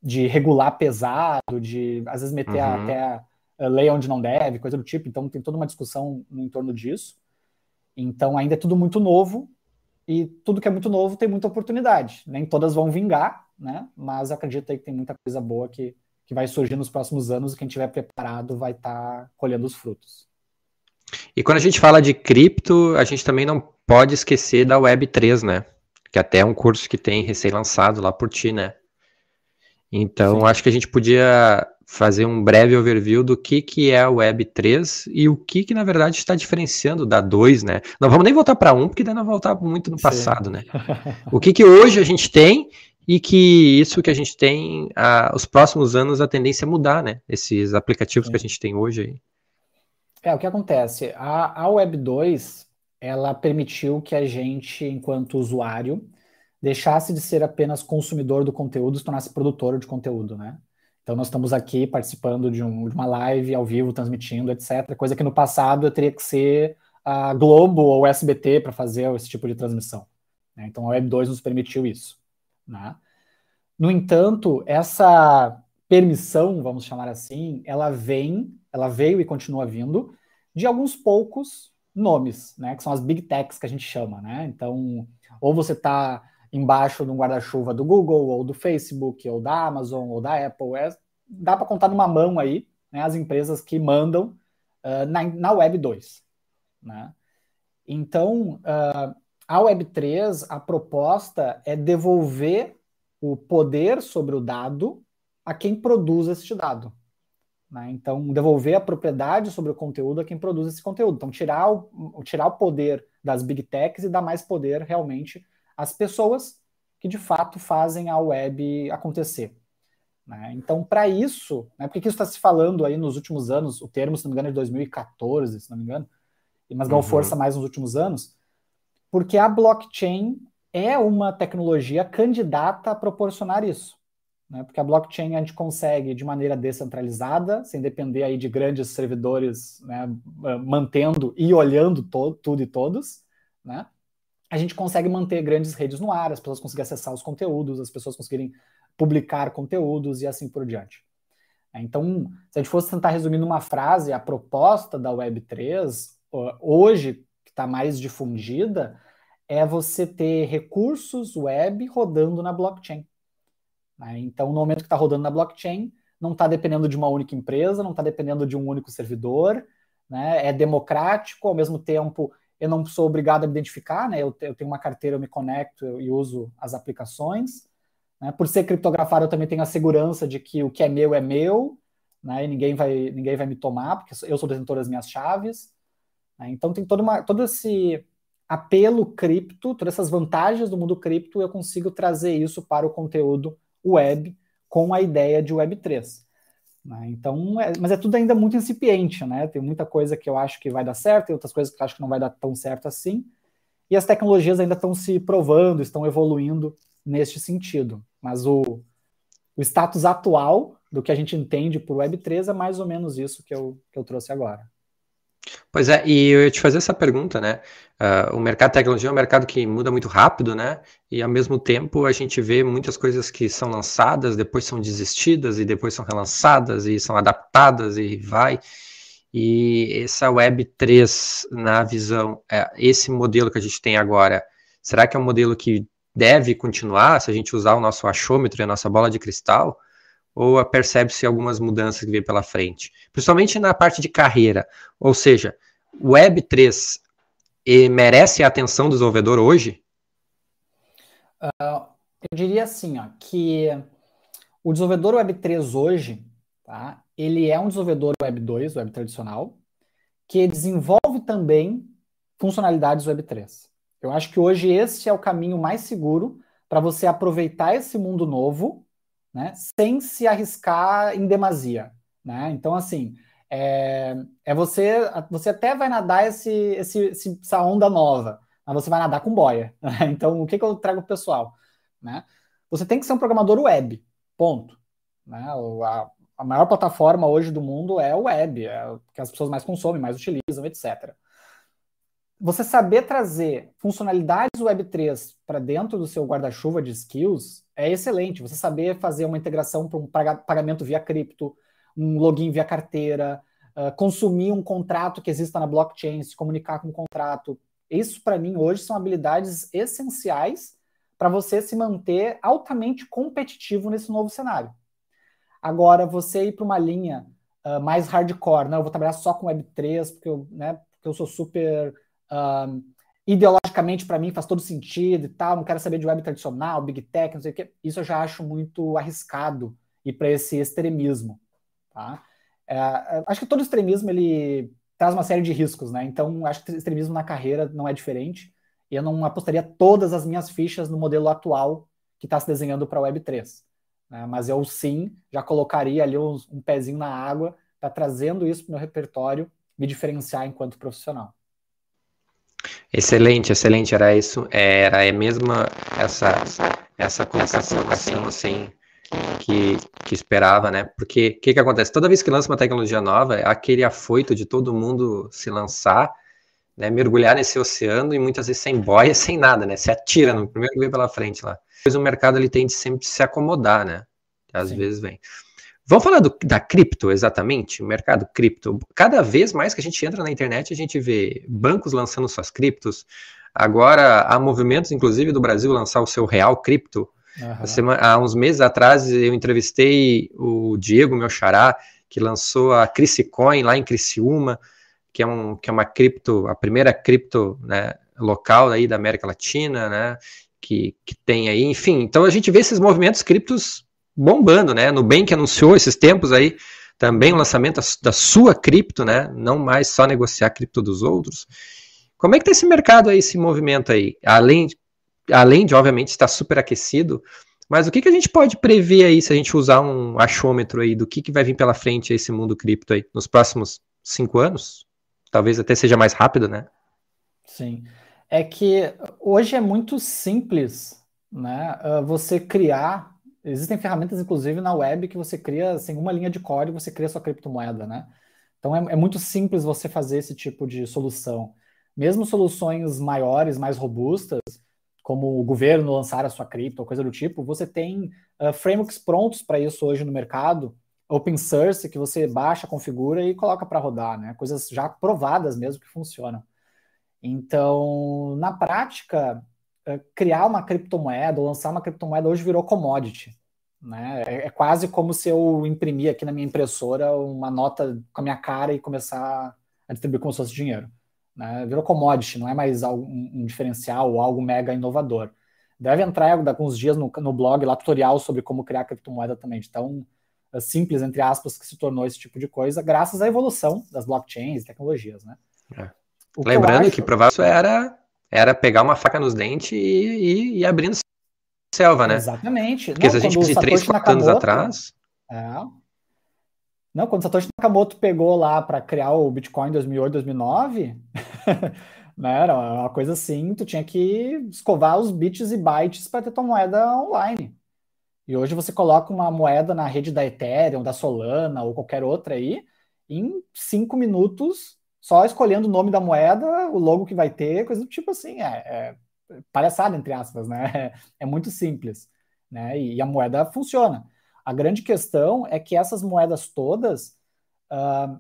de regular pesado, de às vezes meter uhum. até a lei onde não deve, coisa do tipo. Então tem toda uma discussão no entorno disso. Então ainda é tudo muito novo e tudo que é muito novo tem muita oportunidade. Nem todas vão vingar, né? Mas acredito aí que tem muita coisa boa que, que vai surgir nos próximos anos e quem estiver preparado vai estar tá colhendo os frutos.
E quando a gente fala de cripto, a gente também não pode esquecer da Web3, né? Que até é um curso que tem recém-lançado lá por ti, né? Então, Sim. acho que a gente podia fazer um breve overview do que, que é a Web3 e o que, que na verdade está diferenciando da 2, né? Não vamos nem voltar para 1, um, porque daí não voltar muito no passado, Sim. né? O que, que hoje a gente tem e que isso que a gente tem, a, os próximos anos, a tendência é mudar, né? Esses aplicativos Sim. que a gente tem hoje aí.
É, o que acontece? A, a Web 2, ela permitiu que a gente, enquanto usuário, deixasse de ser apenas consumidor do conteúdo e se tornasse produtor de conteúdo, né? Então, nós estamos aqui participando de, um, de, uma live ao vivo, transmitindo, etc. Coisa que no passado eu teria que ser a Globo ou SBT para fazer esse tipo de transmissão. Né? Então, a Web 2 nos permitiu isso. Né? No entanto, essa permissão, vamos chamar assim, ela vem ela veio e continua vindo de alguns poucos nomes, né, que são as big techs que a gente chama, né? Então, ou você está embaixo de um guarda-chuva do Google, ou do Facebook, ou da Amazon, ou da Apple, é, dá para contar numa mão aí, né, as empresas que mandam uh, na, na Web 2, né? Então, uh, a Web 3, a proposta é devolver o poder sobre o dado a quem produz este dado. Né? Então, devolver a propriedade sobre o conteúdo a quem produz esse conteúdo. Então, tirar o, tirar o poder das big techs e dar mais poder realmente às pessoas que de fato fazem a web acontecer. Né? Então, para isso, né, porque isso está se falando aí nos últimos anos, o termo, se não me engano, é de 2014, se não me engano, mas ganhou uhum. força mais nos últimos anos, porque a blockchain é uma tecnologia candidata a proporcionar isso né? porque a blockchain a gente consegue de maneira descentralizada, sem depender aí de grandes servidores né, mantendo e olhando tudo e todos, né? a gente consegue manter grandes redes no ar, as pessoas conseguem acessar os conteúdos, as pessoas conseguirem publicar conteúdos e assim por diante. Então, se a gente fosse tentar resumir numa frase a proposta da Web3, hoje, que está mais difundida, é você ter recursos web rodando na blockchain. Né? Então, no momento que está rodando na blockchain, não está dependendo de uma única empresa, não está dependendo de um único servidor, né? é democrático, ao mesmo tempo eu não sou obrigado a me identificar, né? eu, eu tenho uma carteira, eu me conecto e uso as aplicações. Né? Por ser criptografado, eu também tenho a segurança de que o que é meu é meu, né? e ninguém vai, ninguém vai me tomar, porque eu sou detentor das minhas chaves. Né? Então tem toda uma, todo esse apelo cripto, todas essas vantagens do mundo cripto, eu consigo trazer isso para o conteúdo web com a ideia de Web3. Né? Então, é, mas é tudo ainda muito incipiente, né? Tem muita coisa que eu acho que vai dar certo, tem outras coisas que eu acho que não vai dar tão certo assim. E as tecnologias ainda estão se provando, estão evoluindo neste sentido. Mas o, o status atual do que a gente entende por Web3 é mais ou menos isso que eu, que eu trouxe agora.
Pois é, e eu ia te fazer essa pergunta, né? Uh, o mercado de tecnologia é um mercado que muda muito rápido, né? E ao mesmo tempo a gente vê muitas coisas que são lançadas, depois são desistidas, e depois são relançadas, e são adaptadas, e vai. E essa Web 3, na visão, é, esse modelo que a gente tem agora, será que é um modelo que deve continuar se a gente usar o nosso achômetro e a nossa bola de cristal? Ou percebe-se algumas mudanças que vem pela frente? Principalmente na parte de carreira. Ou seja, o Web3 merece a atenção do desenvolvedor hoje?
Uh, eu diria assim, ó, que o desenvolvedor Web3 hoje, tá, ele é um desenvolvedor Web2, Web tradicional, que desenvolve também funcionalidades Web3. Eu acho que hoje esse é o caminho mais seguro para você aproveitar esse mundo novo né, sem se arriscar em demasia. Né? Então, assim, é, é você, você até vai nadar esse, esse, essa onda nova, mas você vai nadar com boia. Né? Então, o que, que eu trago para o pessoal? Né? Você tem que ser um programador web, ponto. Né? A, a maior plataforma hoje do mundo é o web, é o que as pessoas mais consomem, mais utilizam, etc você saber trazer funcionalidades Web3 para dentro do seu guarda-chuva de skills é excelente. Você saber fazer uma integração para um pagamento via cripto, um login via carteira, uh, consumir um contrato que exista na blockchain, se comunicar com o um contrato. Isso, para mim, hoje são habilidades essenciais para você se manter altamente competitivo nesse novo cenário. Agora, você ir para uma linha uh, mais hardcore, não, eu vou trabalhar só com Web3, porque eu, né, porque eu sou super um, ideologicamente, para mim, faz todo sentido e tal, não quero saber de web tradicional, big tech, não sei o quê. Isso eu já acho muito arriscado ir para esse extremismo. Tá? É, acho que todo extremismo ele traz uma série de riscos, né? Então, acho que extremismo na carreira não é diferente. E eu não apostaria todas as minhas fichas no modelo atual que está se desenhando para a Web3. Né? Mas eu sim já colocaria ali um, um pezinho na água, tá trazendo isso para o meu repertório, me diferenciar enquanto profissional.
Excelente, excelente. Era isso, era a mesma essa essa colocação assim, assim que, que esperava, né? Porque o que, que acontece? Toda vez que lança uma tecnologia nova, é aquele afoito de todo mundo se lançar, né? Mergulhar nesse oceano e muitas vezes sem boia, sem nada, né? Se atira no primeiro que vem pela frente lá. Depois o mercado ele tende sempre se acomodar, né? Às Sim. vezes vem. Vamos falar do, da cripto, exatamente, o mercado cripto. Cada vez mais que a gente entra na internet, a gente vê bancos lançando suas criptos. Agora há movimentos, inclusive, do Brasil lançar o seu real cripto. Uhum. Semana, há uns meses atrás eu entrevistei o Diego, meu xará, que lançou a Crisicoin lá em Criciúma, que é, um, que é uma cripto, a primeira cripto né, local aí da América Latina, né, que, que tem aí, enfim. Então a gente vê esses movimentos criptos bombando, né? Nubank anunciou esses tempos aí também o lançamento da sua cripto, né? Não mais só negociar cripto dos outros. Como é que está esse mercado aí, esse movimento aí? Além, além de, obviamente, estar super aquecido, mas o que, que a gente pode prever aí se a gente usar um achômetro aí do que, que vai vir pela frente esse mundo cripto aí nos próximos cinco anos? Talvez até seja mais rápido, né?
Sim. É que hoje é muito simples, né? Ah, você criar Existem ferramentas, inclusive, na web que você cria, sem uma linha de código, você cria sua criptomoeda, né? Então é, é muito simples você fazer esse tipo de solução. Mesmo soluções maiores, mais robustas, como o governo lançar a sua cripto coisa do tipo, você tem uh, frameworks prontos para isso hoje no mercado, open source que você baixa, configura e coloca para rodar, né? Coisas já provadas mesmo que funcionam. Então, na prática, criar uma criptomoeda ou lançar uma criptomoeda hoje virou commodity. Né? É, é, quase como se eu imprimir aqui na minha impressora uma nota com a minha cara e começar a distribuir como se fosse dinheiro. Né? Virou commodity, não é mais algo, um, diferencial ou algo mega inovador. Deve entrar daqui uns dias no, no blog lá tutorial sobre como criar criptomoeda também. Então, é simples, entre aspas, que se tornou esse tipo de coisa, graças à evolução das blockchains e tecnologias. Né?
É. Lembrando que, acho... que provavelmente era, era pegar uma faca nos dentes e, e, e abrindo selva, né?
Exatamente.
Porque Não, se a gente fosse três, quatro anos atrás.
É. Não, quando Satoshi Nakamoto pegou lá para criar o Bitcoin em 2008, 2009, né, era uma coisa assim, tu tinha que escovar os bits e bytes para ter tua moeda online. E hoje você coloca uma moeda na rede da Ethereum, da Solana ou qualquer outra aí, em cinco minutos, só escolhendo o nome da moeda, o logo que vai ter, coisa do tipo assim. É, é palhaçada, entre aspas, né? É muito simples, né? E a moeda funciona. A grande questão é que essas moedas todas, uh,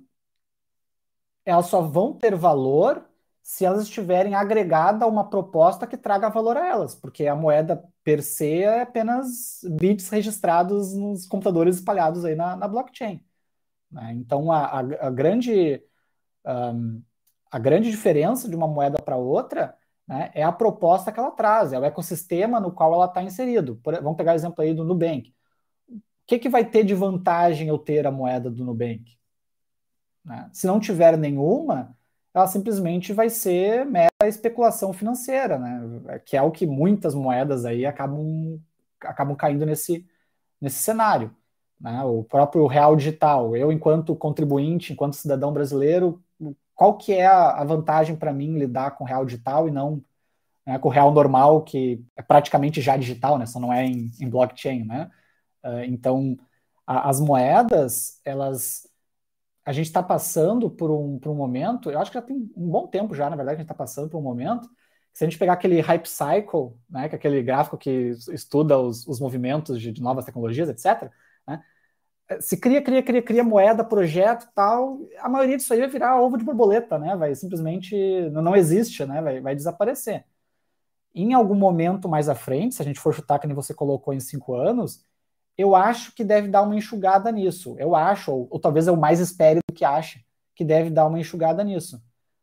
elas só vão ter valor se elas estiverem agregadas a uma proposta que traga valor a elas, porque a moeda per se é apenas bits registrados nos computadores espalhados aí na, na blockchain. Né? Então, a, a, a grande, um, a grande diferença de uma moeda para outra né, é a proposta que ela traz, é o ecossistema no qual ela está inserido. Por, vamos pegar o exemplo aí do Nubank. O que, que vai ter de vantagem eu ter a moeda do Nubank? Né? Se não tiver nenhuma, ela simplesmente vai ser mera especulação financeira, né? que é o que muitas moedas aí acabam, acabam caindo nesse, nesse cenário. Né? O próprio real digital, eu enquanto contribuinte, enquanto cidadão brasileiro, qual que é a, vantagem para mim lidar com real digital e não né, com real normal, que é praticamente já digital, né? Só não é em, em blockchain, né? Uh, então, a, as moedas, elas... A gente está passando por um, por um momento, eu acho que já tem um bom tempo já, na verdade, que a gente está passando por um momento, se a gente pegar aquele hype cycle, né, que é aquele gráfico que estuda os, os movimentos de, de novas tecnologias, etc., né, se cria, cria, cria, cria moeda, projeto tal, a maioria disso aí vai virar ovo de borboleta, né? Vai simplesmente não existe, né? Vai, vai desaparecer. Em algum momento mais à frente, se a gente for chutar que nem você colocou em cinco anos, eu acho que deve dar uma enxugada nisso. Eu acho, ou, ou talvez eu mais espere do que ache, que deve dar uma enxugada nisso.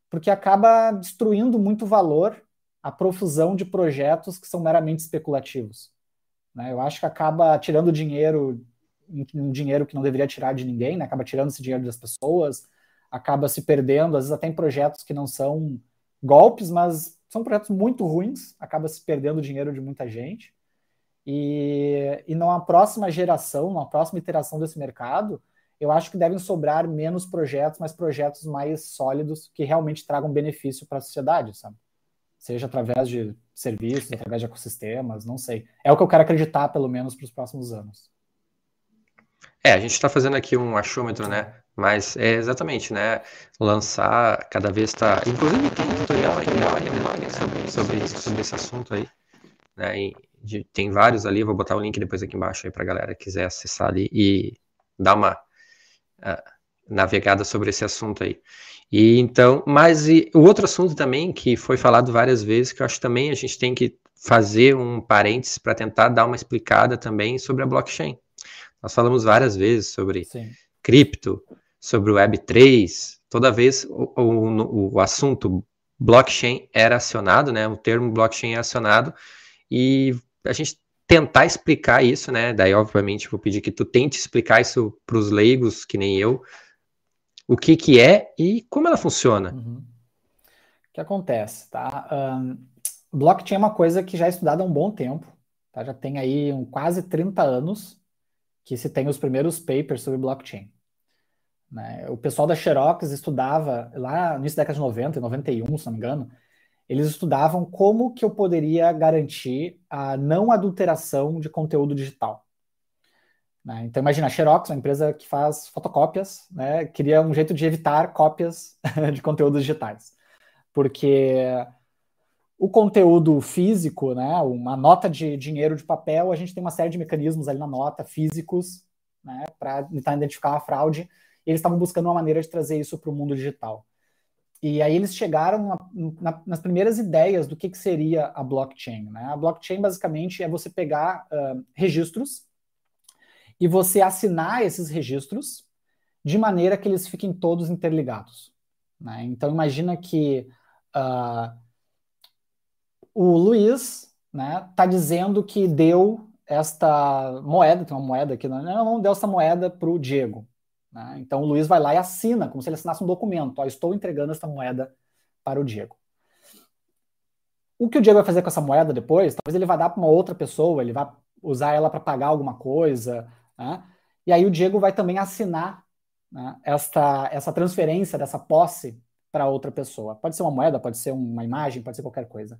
Porque acaba destruindo muito valor a profusão de projetos que são meramente especulativos. Né? Eu acho que acaba tirando dinheiro um dinheiro que não deveria tirar de ninguém, né? acaba tirando esse dinheiro das pessoas, acaba se perdendo, às vezes até em projetos que não são golpes, mas são projetos muito ruins, acaba se perdendo o dinheiro de muita gente. E, e numa próxima geração, numa próxima iteração desse mercado, eu acho que devem sobrar menos projetos, mas projetos mais sólidos que realmente tragam benefício para a sociedade, sabe? Seja através de serviços, através de ecossistemas, não sei. É o que eu quero acreditar, pelo menos, para os próximos anos.
É, a gente está fazendo aqui um achômetro, né? Mas é exatamente, né? Lançar cada vez está. Inclusive tem tutorial aí né, sobre, sobre, sobre esse assunto aí. Né? De, tem vários ali, vou botar o link depois aqui embaixo aí para a galera que quiser acessar ali e dar uma uh, navegada sobre esse assunto aí. E então, mas e, o outro assunto também que foi falado várias vezes, que eu acho também a gente tem que fazer um parênteses para tentar dar uma explicada também sobre a blockchain. Nós falamos várias vezes sobre Sim. cripto, sobre o Web3, toda vez o, o, o, assunto blockchain era acionado, né? O termo blockchain é acionado e a gente tentar explicar isso, né? Daí, obviamente, vou pedir que tu tente explicar isso para os leigos, que nem eu, o que que é e como ela funciona. Uhum.
O que acontece, tá? Um, blockchain é uma coisa que já é estudada há um bom tempo, tá? Já tem aí um, quase 30 anos que se tem os primeiros papers sobre blockchain. Né? O pessoal da Xerox estudava, lá no início da década de 90, 91, se não me engano, eles estudavam como que eu poderia garantir a não adulteração de conteúdo digital. Né? Então imagina, a Xerox, uma empresa que faz fotocópias, né, queria um jeito de evitar cópias de conteúdos digitais. Porque o conteúdo físico, né, uma nota de dinheiro de papel, a gente tem uma série de mecanismos ali na nota físicos né, para tentar identificar a fraude. E eles estavam buscando uma maneira de trazer isso para o mundo digital. E aí eles chegaram na, na, nas primeiras ideias do que, que seria a blockchain. Né? A blockchain basicamente é você pegar uh, registros e você assinar esses registros de maneira que eles fiquem todos interligados. Né? Então imagina que uh, o Luiz né, tá dizendo que deu esta moeda, tem uma moeda aqui, não, não deu essa moeda para o Diego. Né? Então o Luiz vai lá e assina, como se ele assinasse um documento. Ó, estou entregando essa moeda para o Diego. O que o Diego vai fazer com essa moeda depois? Talvez ele vá dar para uma outra pessoa, ele vai usar ela para pagar alguma coisa. Né? E aí o Diego vai também assinar né, esta, essa transferência dessa posse para outra pessoa. Pode ser uma moeda, pode ser uma imagem, pode ser qualquer coisa.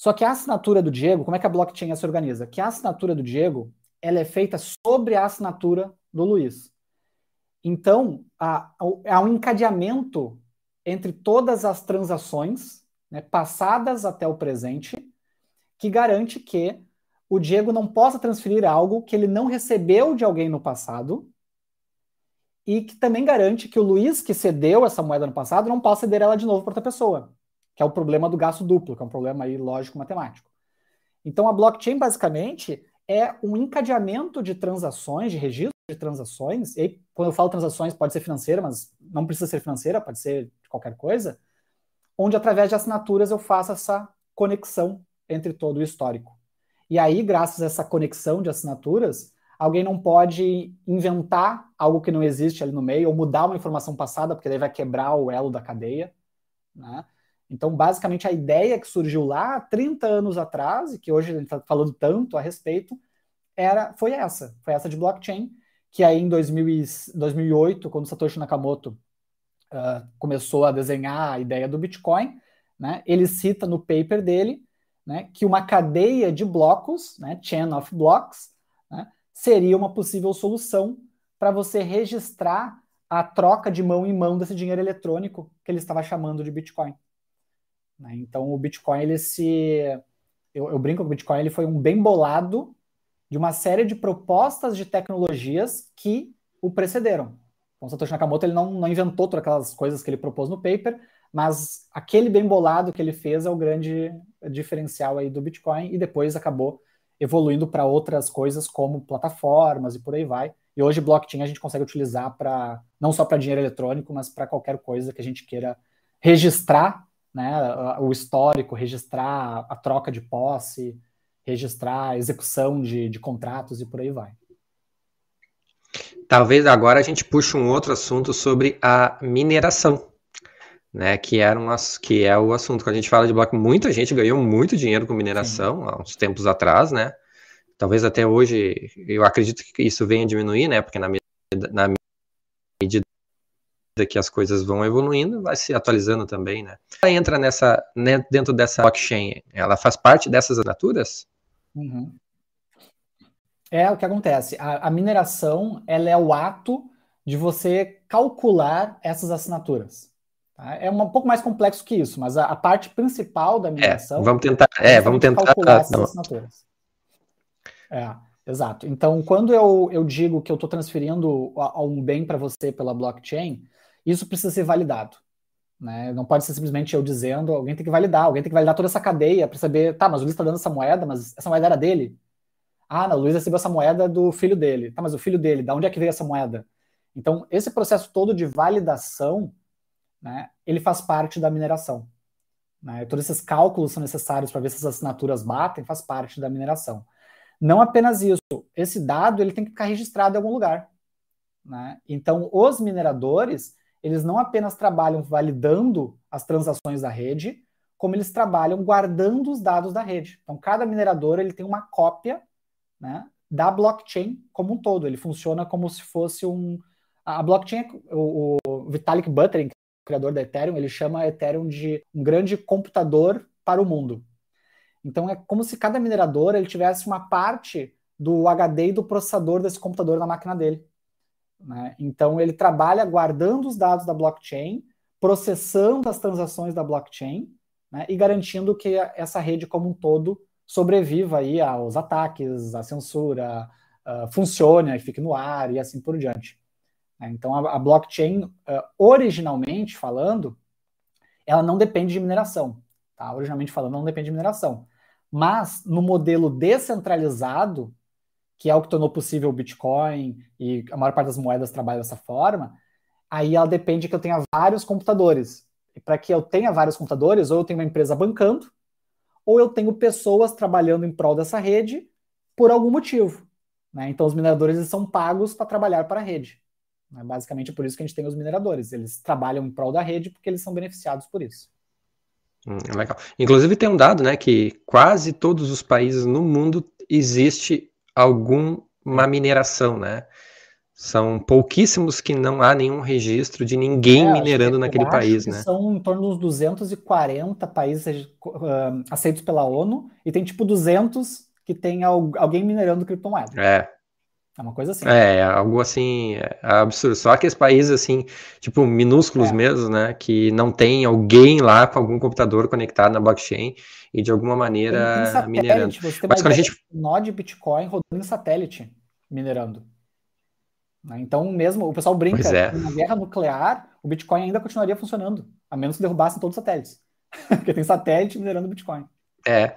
Só que a assinatura do Diego, como é que a blockchain se organiza? Que a assinatura do Diego, ela é feita sobre a assinatura do Luiz. Então, há, há um encadeamento entre todas as transações né, passadas até o presente que garante que o Diego não possa transferir algo que ele não recebeu de alguém no passado e que também garante que o Luiz que cedeu essa moeda no passado não possa ceder ela de novo para outra pessoa que é o problema do gasto duplo, que é um problema aí lógico-matemático. Então, a blockchain, basicamente, é um encadeamento de transações, de registro de transações, e aí, quando eu falo transações, pode ser financeira, mas não precisa ser financeira, pode ser de qualquer coisa, onde, através de assinaturas, eu faço essa conexão entre todo o histórico. E aí, graças a essa conexão de assinaturas, alguém não pode inventar algo que não existe ali no meio, ou mudar uma informação passada, porque daí vai quebrar o elo da cadeia, né? Então, basicamente, a ideia que surgiu lá 30 anos atrás, e que hoje a gente está falando tanto a respeito, era, foi essa, foi essa de blockchain, que aí em 2000 e, 2008, quando Satoshi Nakamoto uh, começou a desenhar a ideia do Bitcoin, né, ele cita no paper dele né, que uma cadeia de blocos, né, chain of blocks, né, seria uma possível solução para você registrar a troca de mão em mão desse dinheiro eletrônico que ele estava chamando de Bitcoin. Né? Então o Bitcoin, ele se. Eu, eu brinco que o Bitcoin ele foi um bem bolado de uma série de propostas de tecnologias que o precederam. Então, Satoshi Nakamoto ele não, não inventou todas aquelas coisas que ele propôs no paper, mas aquele bem bolado que ele fez é o grande diferencial aí do Bitcoin e depois acabou evoluindo para outras coisas como plataformas e por aí vai. E hoje blockchain a gente consegue utilizar para não só para dinheiro eletrônico, mas para qualquer coisa que a gente queira registrar né, o histórico, registrar a troca de posse, registrar a execução de, de contratos e por aí vai.
Talvez agora a gente puxe um outro assunto sobre a mineração, né? Que era um, que é o assunto que a gente fala de bloco. Muita gente ganhou muito dinheiro com mineração Sim. há uns tempos atrás, né? Talvez até hoje eu acredito que isso venha a diminuir, né? Porque na, na medida que as coisas vão evoluindo, vai se atualizando também, né? Ela entra nessa, né, dentro dessa blockchain, ela faz parte dessas assinaturas?
Uhum. É o que acontece. A, a, mineração, ela é o ato de você calcular essas assinaturas. Tá? É um, pouco mais complexo que isso, mas a, a parte principal da é, mineração.
É, vamos tentar. É, vamos tentar
calcular essas assinaturas. É. Exato. Então, quando eu, eu digo que eu estou transferindo um bem para você pela blockchain, isso precisa ser validado. Né? Não pode ser simplesmente eu dizendo, alguém tem que validar, alguém tem que validar toda essa cadeia para saber, tá, mas o Luiz está dando essa moeda, mas essa moeda era dele. Ah, não, o Luiz recebeu essa moeda do filho dele. Tá, mas o filho dele, da onde é que veio essa moeda? Então, esse processo todo de validação, né, ele faz parte da mineração. Né? Todos esses cálculos são necessários para ver se as assinaturas batem, faz parte da mineração. Não apenas isso, esse dado ele tem que ficar registrado em algum lugar. Né? Então, os mineradores, eles não apenas trabalham validando as transações da rede, como eles trabalham guardando os dados da rede. Então, cada minerador ele tem uma cópia né, da blockchain como um todo. Ele funciona como se fosse um. A blockchain, o, o Vitalik Buterin, criador da Ethereum, ele chama Ethereum de um grande computador para o mundo. Então, é como se cada minerador ele tivesse uma parte do HD e do processador desse computador na máquina dele. Né? Então, ele trabalha guardando os dados da blockchain, processando as transações da blockchain né? e garantindo que essa rede como um todo sobreviva aí aos ataques, à censura, uh, funcione, fique no ar e assim por diante. Né? Então, a, a blockchain, uh, originalmente falando, ela não depende de mineração. Tá? Originalmente falando, não depende de mineração. Mas, no modelo descentralizado, que é o que tornou possível o Bitcoin e a maior parte das moedas trabalha dessa forma, aí ela depende que eu tenha vários computadores. E para que eu tenha vários computadores, ou eu tenho uma empresa bancando, ou eu tenho pessoas trabalhando em prol dessa rede por algum motivo. Né? Então, os mineradores são pagos para trabalhar para a rede. É basicamente por isso que a gente tem os mineradores. Eles trabalham em prol da rede porque eles são beneficiados por isso.
Hum, legal. Inclusive tem um dado, né, que quase todos os países no mundo existe alguma mineração, né? São pouquíssimos que não há nenhum registro de ninguém é, minerando naquele país, né?
São em torno dos 240 países uh, aceitos pela ONU e tem tipo 200 que tem alguém minerando criptomoeda.
É.
É uma coisa assim.
É, algo assim, é absurdo. Só aqueles países assim, tipo, minúsculos é. mesmo, né? Que não tem alguém lá com algum computador conectado na blockchain e de alguma maneira minerando.
Você tem Mas quando a gente. Nó de Bitcoin rodando em satélite minerando. Né? Então, mesmo o pessoal brinca
é.
na guerra nuclear, o Bitcoin ainda continuaria funcionando, a menos que derrubassem todos os satélites. Porque tem satélite minerando Bitcoin.
É,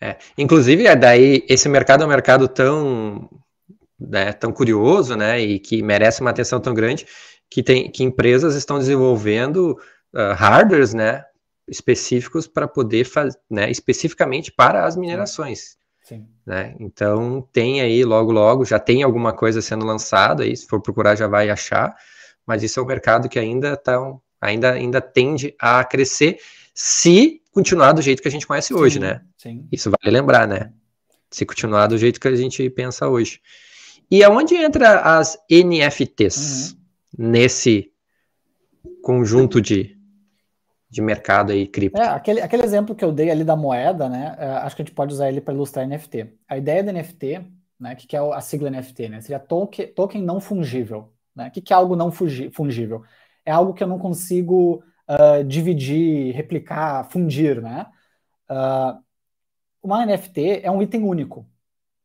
é. Inclusive, é daí esse mercado é um mercado tão, né, tão curioso, né, e que merece uma atenção tão grande que tem que empresas estão desenvolvendo uh, hardwares, né, específicos para poder fazer, né, especificamente para as minerações.
Sim.
Né? Então tem aí logo logo já tem alguma coisa sendo lançada aí, se for procurar já vai achar, mas isso é um mercado que ainda tá, ainda ainda tende a crescer se continuar do jeito que a gente conhece sim, hoje, né?
Sim.
Isso vale lembrar, né? Se continuar do jeito que a gente pensa hoje. E aonde entra as NFTs uhum. nesse conjunto de, de mercado aí cripto?
É, aquele, aquele exemplo que eu dei ali da moeda, né? É, acho que a gente pode usar ele para ilustrar NFT. A ideia do NFT, né? Que, que é a sigla NFT, né? Seria token, token não fungível. Né? O que, que é algo não fungível? É algo que eu não consigo uh, dividir, replicar, fundir, né? Uh, uma NFT é um item único.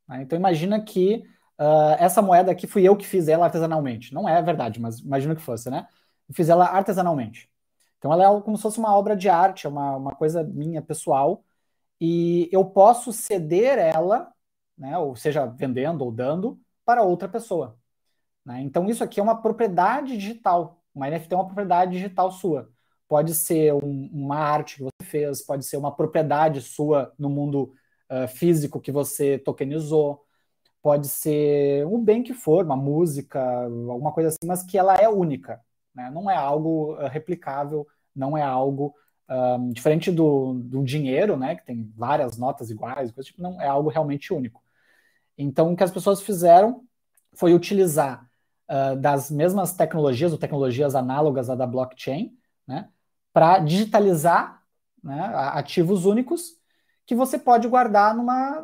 Né? Então imagina que uh, essa moeda aqui fui eu que fiz ela artesanalmente. Não é verdade, mas imagina que fosse, né? Eu fiz ela artesanalmente. Então ela é como se fosse uma obra de arte, é uma, uma coisa minha pessoal, e eu posso ceder ela, né, ou seja, vendendo ou dando, para outra pessoa. Né? Então isso aqui é uma propriedade digital. Uma NFT é uma propriedade digital sua pode ser um, uma arte que você fez, pode ser uma propriedade sua no mundo uh, físico que você tokenizou, pode ser um bem que for, uma música, alguma coisa assim, mas que ela é única, né? não é algo uh, replicável, não é algo um, diferente do, do dinheiro, né, que tem várias notas iguais, coisa tipo, não é algo realmente único. Então, o que as pessoas fizeram foi utilizar uh, das mesmas tecnologias, ou tecnologias análogas à da blockchain, né, para digitalizar né, ativos únicos que você pode guardar numa,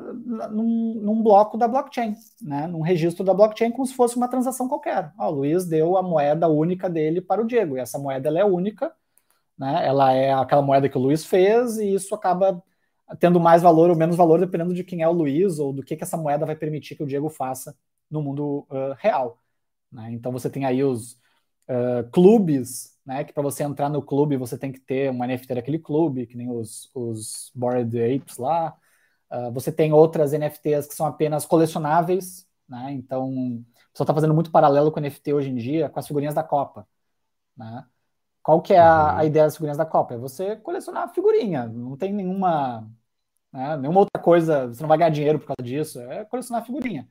num, num, bloco da blockchain, né, num registro da blockchain, como se fosse uma transação qualquer. o Luiz deu a moeda única dele para o Diego, e essa moeda ela é única, né, ela é aquela moeda que o Luiz fez, e isso acaba tendo mais valor ou menos valor dependendo de quem é o Luiz ou do que, que essa moeda vai permitir que o Diego faça no mundo uh, real. Né? Então você tem aí os uh, clubes né? Que para você entrar no clube você tem que ter uma NFT daquele clube, que nem os, os Bored Apes lá. Uh, você tem outras NFTs que são apenas colecionáveis, né? Então, o pessoal está fazendo muito paralelo com NFT hoje em dia com as figurinhas da Copa, né? Qual que é a, a uhum. ideia das figurinhas da Copa? É você colecionar figurinha, não tem nenhuma, né, nenhuma outra coisa, você não vai ganhar dinheiro por causa disso, é colecionar figurinha.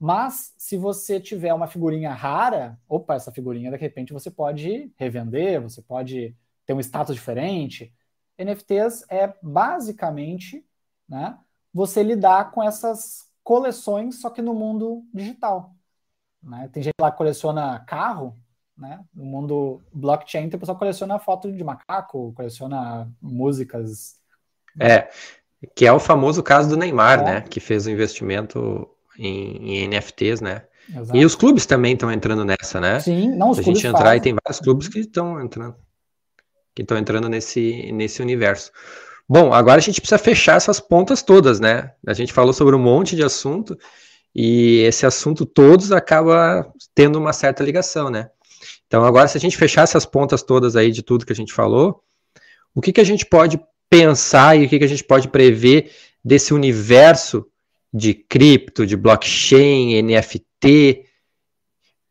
Mas se você tiver uma figurinha rara, opa, essa figurinha de repente você pode revender, você pode ter um status diferente. NFTs é basicamente né, você lidar com essas coleções, só que no mundo digital. Né? Tem gente lá que coleciona carro, né? no mundo blockchain, tem pessoa que coleciona foto de macaco, coleciona músicas.
É, que é o famoso caso do Neymar, é. né? Que fez o um investimento em, em NFTs, né? Exato. E os clubes também estão entrando nessa, né?
Sim, não, os
Se a gente entrar, e tem vários clubes que estão entrando, que estão entrando nesse, nesse universo. Bom, agora a gente precisa fechar essas pontas todas, né? A gente falou sobre um monte de assunto e esse assunto todos acaba tendo uma certa ligação, né? Então agora se a gente fechar essas pontas todas aí de tudo que a gente falou, o que, que a gente pode pensar e o que, que a gente pode prever desse universo de cripto, de blockchain, NFT,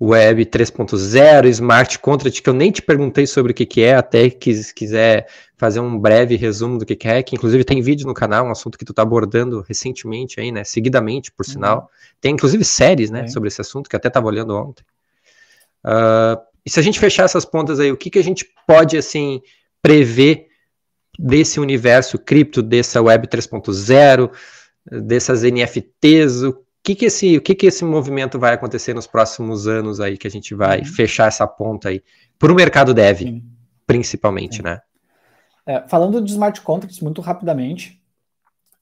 Web 3.0, Smart Contract, que eu nem te perguntei sobre o que, que é, até que quiser fazer um breve resumo do que, que é, que inclusive tem vídeo no canal, um assunto que tu está abordando recentemente aí, né, seguidamente, por uhum. sinal. Tem inclusive séries, né, é. sobre esse assunto, que até estava olhando ontem. Uh, e se a gente fechar essas pontas aí, o que, que a gente pode, assim, prever desse universo cripto, dessa Web 3.0, dessas NFTs, o que que esse, o que que esse movimento vai acontecer nos próximos anos aí que a gente vai uhum. fechar essa ponta aí para o mercado dev, Sim. principalmente, Sim. né?
É, falando de smart contracts muito rapidamente,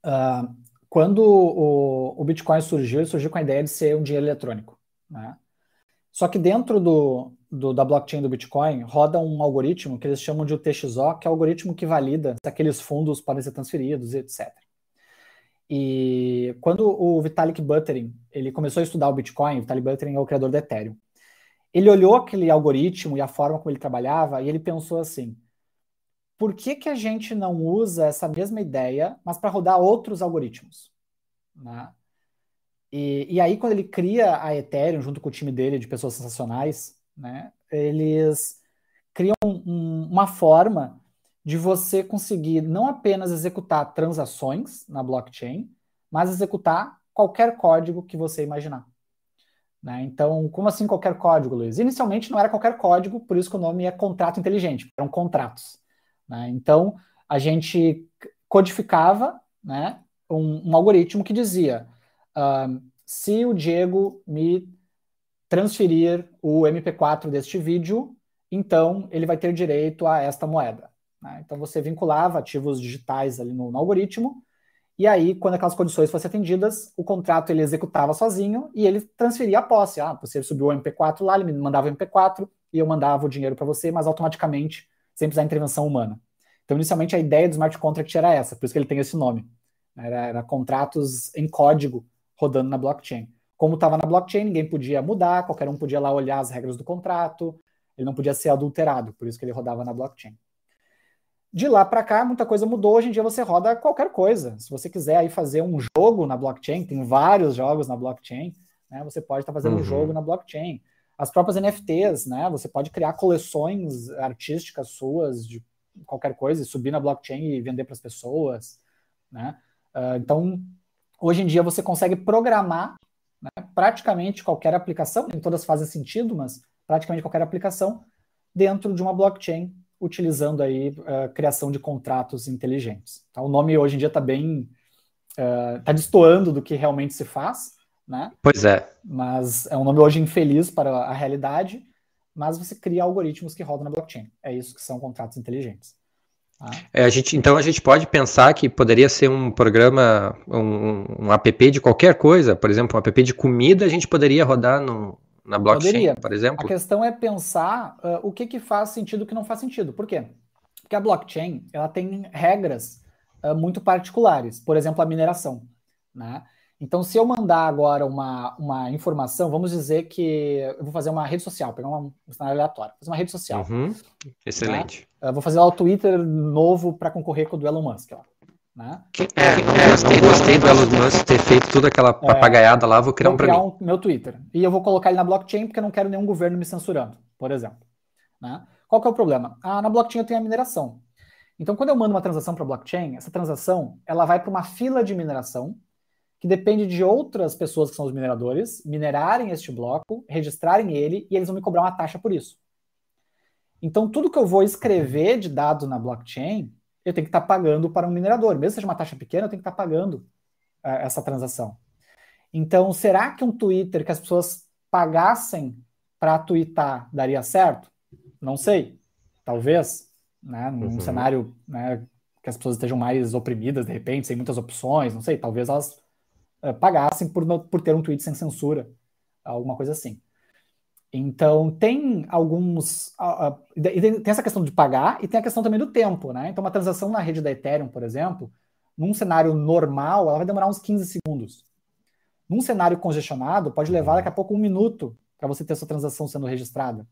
uh, quando o, o, Bitcoin surgiu, ele surgiu com a ideia de ser um dinheiro eletrônico, né? Só que dentro do, do, da blockchain do Bitcoin roda um algoritmo que eles chamam de UTXO, que é o algoritmo que valida se aqueles fundos podem ser transferidos, etc. E quando o Vitalik Buterin ele começou a estudar o Bitcoin, o Vitalik Buterin é o criador do Ethereum, ele olhou aquele algoritmo e a forma como ele trabalhava e ele pensou assim: por que, que a gente não usa essa mesma ideia, mas para rodar outros algoritmos? Né? E, e, aí, quando ele cria a Ethereum, junto com o time dele de pessoas sensacionais, né, eles criam um, uma forma de você conseguir não apenas executar transações na blockchain, mas executar qualquer código que você imaginar. Né? Então, como assim qualquer código, Luiz? Inicialmente não era qualquer código, por isso que o nome é contrato inteligente, eram contratos. Né? Então, a gente codificava né, um, um algoritmo que dizia: uh, se o Diego me transferir o MP4 deste vídeo, então ele vai ter direito a esta moeda. Né? Então você vinculava ativos digitais ali no, no, algoritmo, e aí, quando aquelas condições fossem atendidas, o contrato ele executava sozinho e ele transferia a posse. Ah, você subiu o MP4 lá, ele me mandava o MP4 e eu mandava o dinheiro para você, mas automaticamente, sem precisar de intervenção humana. Então, inicialmente, a ideia do smart contract era essa, por isso que ele tem esse nome. Era, era contratos em código rodando na blockchain. Como estava na blockchain, ninguém podia mudar, qualquer um podia lá olhar as regras do contrato, ele não podia ser adulterado, por isso que ele rodava na blockchain. De lá para cá, muita coisa mudou. Hoje em dia você roda qualquer coisa. Se você quiser aí fazer um jogo na blockchain, tem vários jogos na blockchain, né? Você pode estar tá fazendo uhum. um jogo na blockchain. As próprias NFTs, né? Você pode criar coleções artísticas suas de qualquer coisa, subir na blockchain e vender para as pessoas, né? Uh, então, hoje em dia você consegue programar né, praticamente qualquer aplicação, nem todas fazem sentido, mas praticamente qualquer aplicação dentro de uma blockchain utilizando aí a uh, criação de contratos inteligentes. Então, o nome hoje em dia está bem, está uh, destoando do que realmente se faz, né?
Pois é.
Mas é um nome hoje infeliz para a realidade, mas você cria algoritmos que rodam na blockchain. É isso que são contratos inteligentes.
Tá? É, a gente, então a gente pode pensar que poderia ser um programa, um, um app de qualquer coisa, por exemplo, um app de comida, a gente poderia rodar no, na blockchain, Poderia. por exemplo?
A questão é pensar uh, o que, que faz sentido e o que não faz sentido. Por quê? Porque a blockchain ela tem regras uh, muito particulares, por exemplo, a mineração. Né? Então, se eu mandar agora uma, uma informação, vamos dizer que eu vou fazer uma rede social, pegar uma, um cenário aleatório, fazer uma rede social.
Uhum. Excelente.
Né? vou fazer lá o Twitter novo para concorrer com o do Elon Musk. Lá. Né?
É, não gostei, gostei do Elon Musk ter feito toda aquela é. papagaiada lá, vou criar vou um para mim.
Um, meu Twitter. E eu vou colocar ele na blockchain porque eu não quero nenhum governo me censurando, por exemplo. Né? Qual que é o problema? Ah, na blockchain eu tenho a mineração. Então, quando eu mando uma transação para a blockchain, essa transação ela vai para uma fila de mineração que depende de outras pessoas que são os mineradores minerarem este bloco, registrarem ele e eles vão me cobrar uma taxa por isso. Então, tudo que eu vou escrever de dado na blockchain eu tenho que estar pagando para um minerador. Mesmo que seja uma taxa pequena, eu tenho que estar pagando uh, essa transação. Então, será que um Twitter que as pessoas pagassem para twittar daria certo? Não sei. Talvez, né? Num uhum. cenário né, que as pessoas estejam mais oprimidas, de repente, sem muitas opções, não sei. Talvez elas uh, pagassem por, por ter um tweet sem censura, alguma coisa assim. Então, tem alguns. tem essa questão de pagar e tem a questão também do tempo, né? Então, uma transação na rede da Ethereum, por exemplo, num cenário normal, ela vai demorar uns 15 segundos. Num cenário congestionado, pode levar daqui a pouco um minuto para você ter sua transação sendo registrada.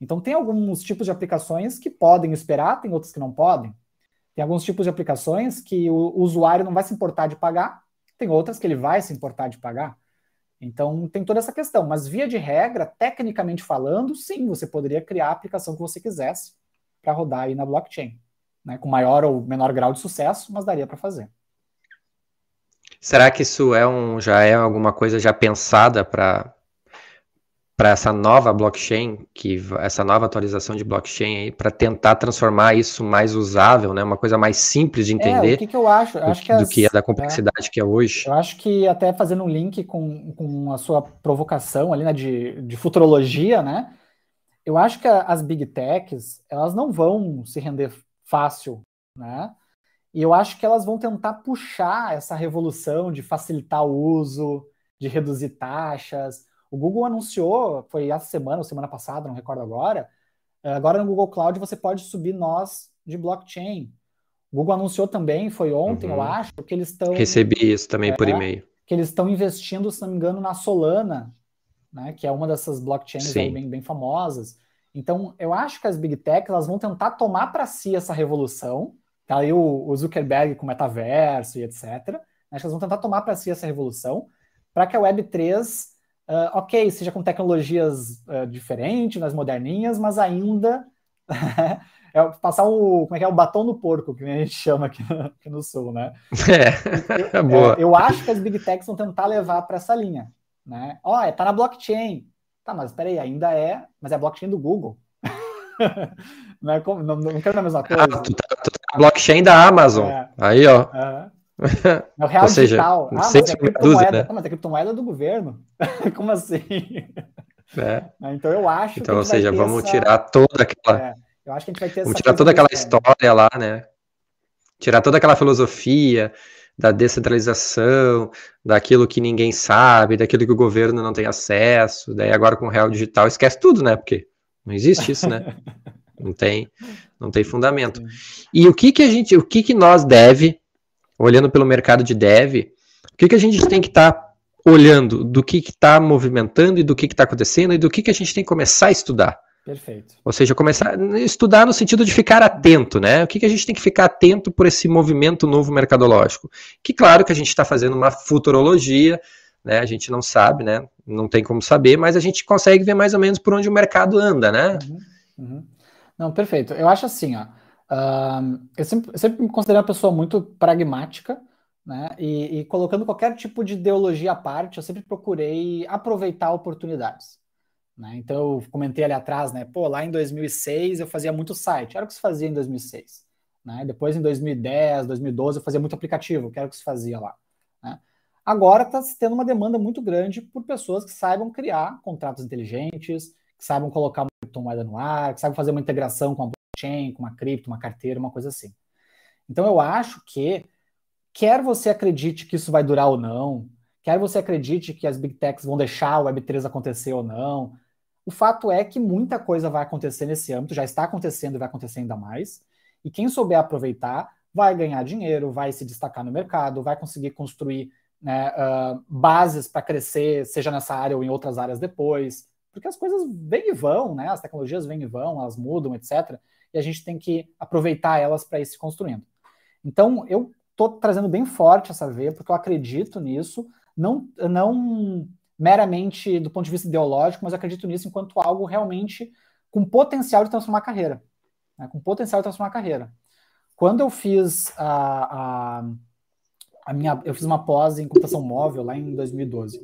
Então, tem alguns tipos de aplicações que podem esperar, tem outros que não podem. Tem alguns tipos de aplicações que o usuário não vai se importar de pagar, tem outras que ele vai se importar de pagar. Então, tem toda essa questão. Mas, via de regra, tecnicamente falando, sim, você poderia criar a aplicação que você quisesse para rodar aí na blockchain. Né? Com maior ou menor grau de sucesso, mas daria para fazer.
Será que isso é um, já é alguma coisa já pensada para para essa nova blockchain, que essa nova atualização de blockchain aí, para tentar transformar isso mais usável, né? Uma coisa mais simples de entender. É,
o que, que eu acho? Eu
do,
acho que, as,
do que é da complexidade é, que é hoje.
Eu acho que até fazendo um link com, com a sua provocação ali, né, de, de futurologia, né? Eu acho que as big techs, elas não vão se render fácil, né? E eu acho que elas vão tentar puxar essa revolução de facilitar o uso, de reduzir taxas, o Google anunciou, foi essa semana ou semana passada, não recordo agora. Eh, agora no Google Cloud você pode subir nós de blockchain. O Google anunciou também, foi ontem, uhum. eu acho, que eles estão.
Recebi isso também é, por e-mail.
Que eles estão investindo, se não me engano, na Solana, né, que é uma dessas blockchains bem, bem famosas. Então, eu acho que as big techs elas vão tentar tomar para si essa revolução. Tá aí o, o Zuckerberg com o metaverso e etc. Acho que elas vão tentar tomar para si essa revolução para que a Web3 Uh, ok, seja com tecnologias uh, diferentes, mais moderninhas, mas ainda é passar o, como é que é, o batom no porco, que a gente chama aqui, aqui no sul, né?
É, eu, boa.
É, eu acho que as big techs vão tentar levar para essa linha, né? Ó, oh, tá na blockchain. Tá, mas peraí, ainda é, mas é a blockchain do Google. não, é como, não, não quero a mesma coisa. Ah,
tu, tá, tu tá na blockchain da Amazon. É. Aí, ó.
É o real Ou seja, digital. Ah, mas é criptomoeda. Né? Mas é criptomoeda do governo. Como assim? É. Ah, então eu acho
então, ou seja, vamos essa... tirar toda aquela. É,
eu acho que a gente vai ter
Vamos tirar toda aquela história lá, né? Tirar toda aquela filosofia da descentralização, daquilo que ninguém sabe, daquilo que o governo não tem acesso. Daí agora com o real digital esquece tudo, né? Porque não existe isso, né? não tem, não tem fundamento. E o que que a gente, o que que nós deve olhando pelo mercado de dev, o que, que a gente tem que estar tá olhando do que está movimentando e do que está acontecendo e do que, que a gente tem que começar a estudar.
Perfeito.
Ou seja, começar a estudar no sentido de ficar atento, né? O que, que a gente tem que ficar atento por esse movimento novo mercadológico? Que claro que a gente está fazendo uma futurologia, né? A gente não sabe, né? Não tem como saber, mas a gente consegue ver mais ou menos por onde o mercado anda, né?
Uhum, uhum. Não, perfeito. Eu acho assim, ó. Eu, sempre, sempre, me considerei uma pessoa muito pragmática, né? E, e, colocando qualquer tipo de ideologia à parte, eu sempre procurei aproveitar oportunidades. Né? Então, eu comentei ali atrás, né? Pô, lá em 2006 eu fazia muito site, era o que se fazia em 2006. Né? Depois, em 2010, 2012, eu fazia muito aplicativo, que era o que se fazia lá. Né? Agora está tendo uma demanda muito grande por pessoas que saibam criar contratos inteligentes, que saibam colocar uma criptomoeda no ar, que saibam fazer uma integração com a blockchain, com uma cripto, uma carteira, uma coisa assim. Então eu acho que, quer você acredite que isso vai durar ou não, quer você acredite que as big techs vão deixar o Web3 acontecer ou não, o fato é que muita coisa vai acontecer nesse âmbito, já está acontecendo e vai acontecer ainda mais, e quem souber aproveitar vai ganhar dinheiro, vai se destacar no mercado, vai conseguir construir né, uh, bases para crescer, seja nessa área ou em outras áreas depois, porque as coisas vêm e vão, né? As tecnologias vêm e vão, elas mudam, etc e a gente tem que aproveitar elas para ir se construindo. Então, eu estou trazendo bem forte essa veia, porque eu acredito nisso, não, não meramente do ponto de vista ideológico, mas acredito nisso enquanto algo realmente com potencial de transformar a carreira. Né? Com potencial de transformar a carreira. Quando eu fiz a, a, a minha. Eu fiz uma pós em computação móvel lá em 2012.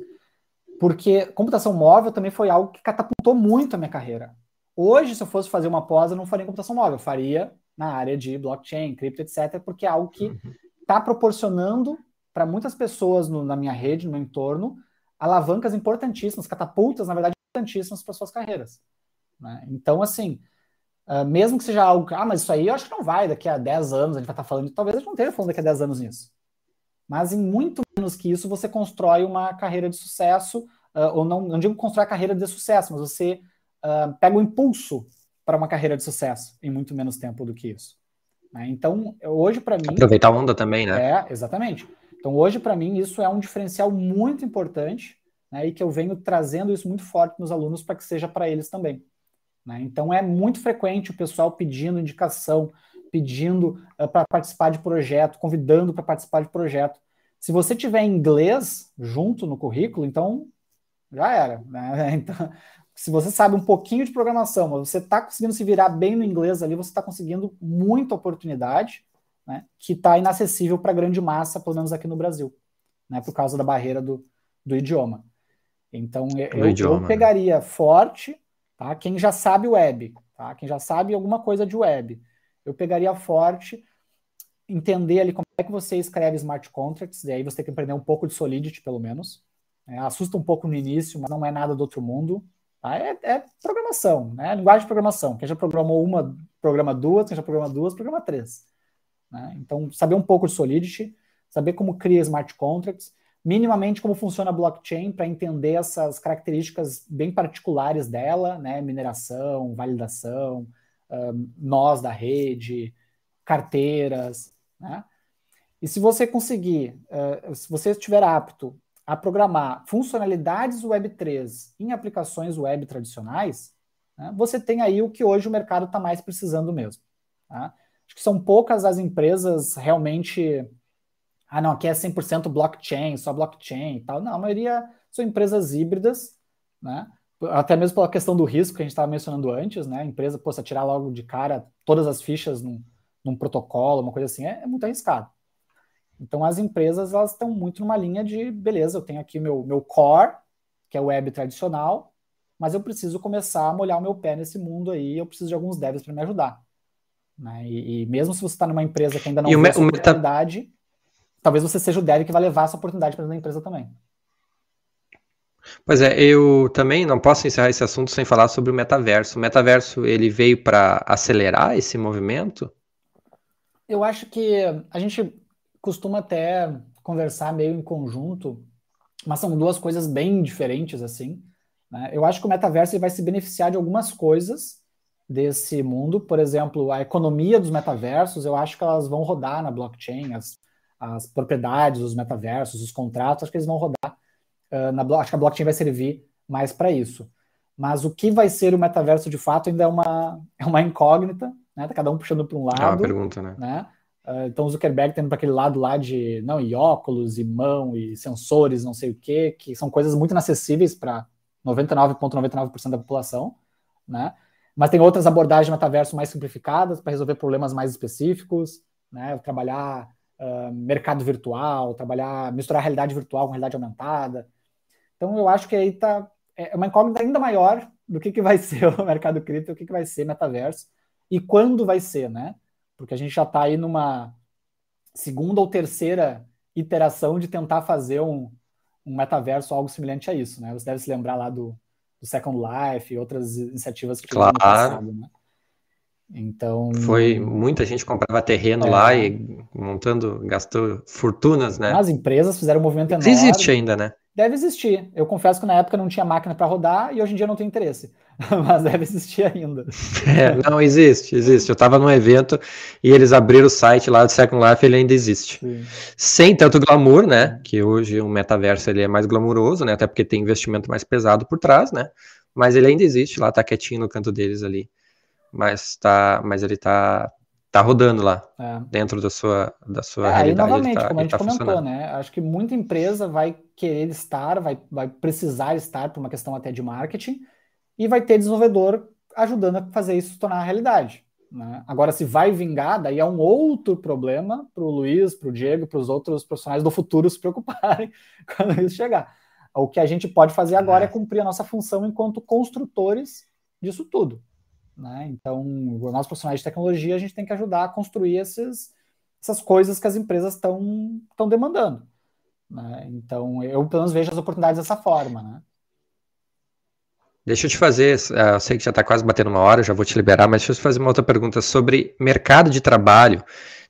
Porque computação móvel também foi algo que catapultou muito a minha carreira. Hoje, se eu fosse fazer uma pós, eu não faria em computação móvel, eu faria na área de blockchain, cripto, etc., porque é algo que está uhum. proporcionando para muitas pessoas no, na minha rede, no meu entorno, alavancas importantíssimas, catapultas, na verdade, importantíssimas para suas carreiras. Né? Então, assim, uh, mesmo que seja algo, ah, mas isso aí eu acho que não vai, daqui a 10 anos a gente vai estar tá falando, talvez a gente não esteja falando daqui a 10 anos nisso. Mas em muito menos que isso, você constrói uma carreira de sucesso uh, ou não, não digo constrói a carreira de sucesso, mas você uh, pega o impulso para uma carreira de sucesso em muito menos tempo do que isso. Né? Então, hoje para mim.
Aproveitar a onda também, né?
É, exatamente. Então, hoje para mim, isso é um diferencial muito importante né, e que eu venho trazendo isso muito forte nos alunos para que seja para eles também. Né? Então, é muito frequente o pessoal pedindo indicação, pedindo uh, para participar de projeto, convidando para participar de projeto. Se você tiver inglês junto no currículo, então já era. Né? Então, se você sabe um pouquinho de programação, mas você está conseguindo se virar bem no inglês ali, você está conseguindo muita oportunidade né, que está inacessível para a grande massa, pelo menos aqui no Brasil, né, por causa da barreira do, do idioma. Então, eu, idioma, eu né? pegaria né? forte tá, quem já sabe web, tá, quem já sabe alguma coisa de web. Eu pegaria forte, entender ali como é que você escreve smart contracts, e aí você tem que aprender um pouco de Solidity, pelo menos. É, assusta um pouco no início, mas não é nada do outro mundo. Tá? É, é, programação, né? Linguagem de programação. Quem já programou uma, programa duas, quem já programa duas, programa três. Né? Então, saber um pouco de Solidity, saber como cria smart contracts, minimamente como funciona a blockchain para entender essas características bem particulares dela, né? Mineração, validação, um, nós da rede, carteiras, né? E se você conseguir, uh, se você estiver apto a programar funcionalidades Web3 em aplicações web tradicionais, né, você tem aí o que hoje o mercado está mais precisando mesmo. Tá? Acho que são poucas as empresas realmente. Ah, não, aqui é 100% blockchain, só blockchain e tal. Não, a maioria são empresas híbridas, né? até mesmo pela questão do risco que a gente estava mencionando antes, né? A empresa, possa tirar logo de cara todas as fichas num, num protocolo, uma coisa assim, é, é muito arriscado. Então as empresas elas estão muito numa linha de beleza, eu tenho aqui meu, meu core, que é o web tradicional, mas eu preciso começar a molhar o meu pé nesse mundo aí, eu preciso de alguns devs para me ajudar. Né? E, e, mesmo se você está numa empresa que ainda não tem essa oportunidade, meta... talvez você seja o dev que vai levar essa oportunidade para a empresa também.
Pois é, eu também não posso encerrar esse assunto sem falar sobre o metaverso. O metaverso ele veio para acelerar esse movimento?
Eu acho que a gente costuma até conversar meio em conjunto, mas são duas coisas bem diferentes, assim. Né? Eu acho que o metaverso vai se beneficiar de algumas coisas desse mundo, por exemplo, a economia dos metaversos, eu acho que elas vão rodar na blockchain, as, as propriedades dos metaversos, os contratos, acho que eles vão rodar uh, na acho que a blockchain vai servir mais para isso. Mas o que vai ser o metaverso de fato ainda é uma, é uma incógnita, né? Tá cada um puxando para um lado. É uma
pergunta, né?
né? Uh, então o Zuckerberg tendo para aquele lado lá de não, e óculos, e mão, e sensores, não sei o quê, que são coisas muito inacessíveis para 99,99% ,99 da população, né? Mas tem outras abordagens de metaverso mais simplificadas para resolver problemas mais específicos, né? Trabalhar uh, mercado virtual, trabalhar, misturar realidade virtual com realidade aumentada. Então eu acho que aí tá é uma incógnita ainda maior do que, que vai ser o mercado cripto, o que, que vai ser metaverso e quando vai ser, né? Porque a gente já está aí numa segunda ou terceira iteração de tentar fazer um, um metaverso algo semelhante a isso, né? Você deve se lembrar lá do, do Second Life e outras iniciativas que
claro. no passado, né? Então. Foi muita gente comprava terreno é, lá e montando, gastou fortunas, né?
As empresas fizeram um movimento enorme.
Existe ainda, né?
Deve existir. Eu confesso que na época não tinha máquina para rodar e hoje em dia não tenho interesse. Mas deve existir ainda.
É, não, existe, existe. Eu estava num evento e eles abriram o site lá do Second Life ele ainda existe. Sim. Sem tanto glamour, né? Que hoje o metaverso ele é mais glamuroso, né? Até porque tem investimento mais pesado por trás, né? Mas ele ainda existe lá, tá quietinho no canto deles ali. Mas tá, mas ele tá tá rodando lá, é. dentro da sua, da sua é, realidade.
E novamente, tá, como a gente tá comentou, né? Acho que muita empresa vai querer estar, vai, vai precisar estar por uma questão até de marketing, e vai ter desenvolvedor ajudando a fazer isso se tornar realidade. Né? Agora, se vai vingar, daí é um outro problema para o Luiz, para o Diego, para os outros profissionais do futuro se preocuparem quando isso chegar. O que a gente pode fazer agora é, é cumprir a nossa função enquanto construtores disso tudo. Né? Então, nós profissionais de tecnologia, a gente tem que ajudar a construir esses, essas coisas que as empresas estão demandando. Né? Então, eu pelo menos vejo as oportunidades dessa forma. Né?
Deixa eu te fazer, eh, eu sei que já está quase batendo uma hora, já vou te liberar, mas deixa eu te fazer uma outra pergunta sobre mercado de trabalho.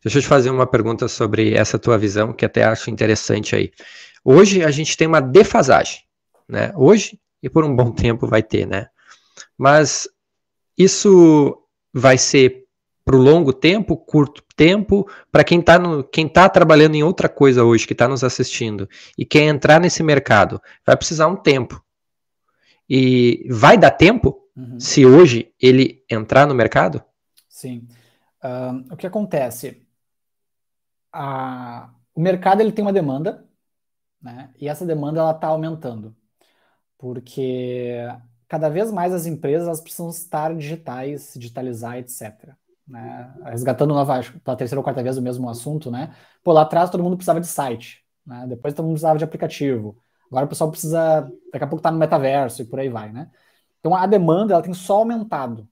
Deixa eu te fazer uma pergunta sobre essa tua visão, que até acho interessante aí. Hoje a gente tem uma defasagem né? Hoje e por um bom tempo vai ter, né? Mas isso vai ser para o longo tempo, curto tempo, para quem está quem tá trabalhando em outra coisa hoje, que está nos assistindo e quer entrar nesse mercado, vai precisar um tempo. E vai dar tempo uhum. se hoje ele entrar no mercado?
Sim. Uh, o que acontece? A, o mercado ele tem uma demanda, né? E essa demanda ela está aumentando, porque cada vez mais as empresas elas precisam estar digitais, digitalizar, etc. Né? Resgatando nova, pela terceira ou quarta vez o mesmo assunto, né? Pô, lá atrás todo mundo precisava de site, né? Depois todo mundo precisava de aplicativo. Agora o pessoal precisa, daqui a pouco tá no metaverso e por aí vai, né? Então a demanda ela tem só aumentado.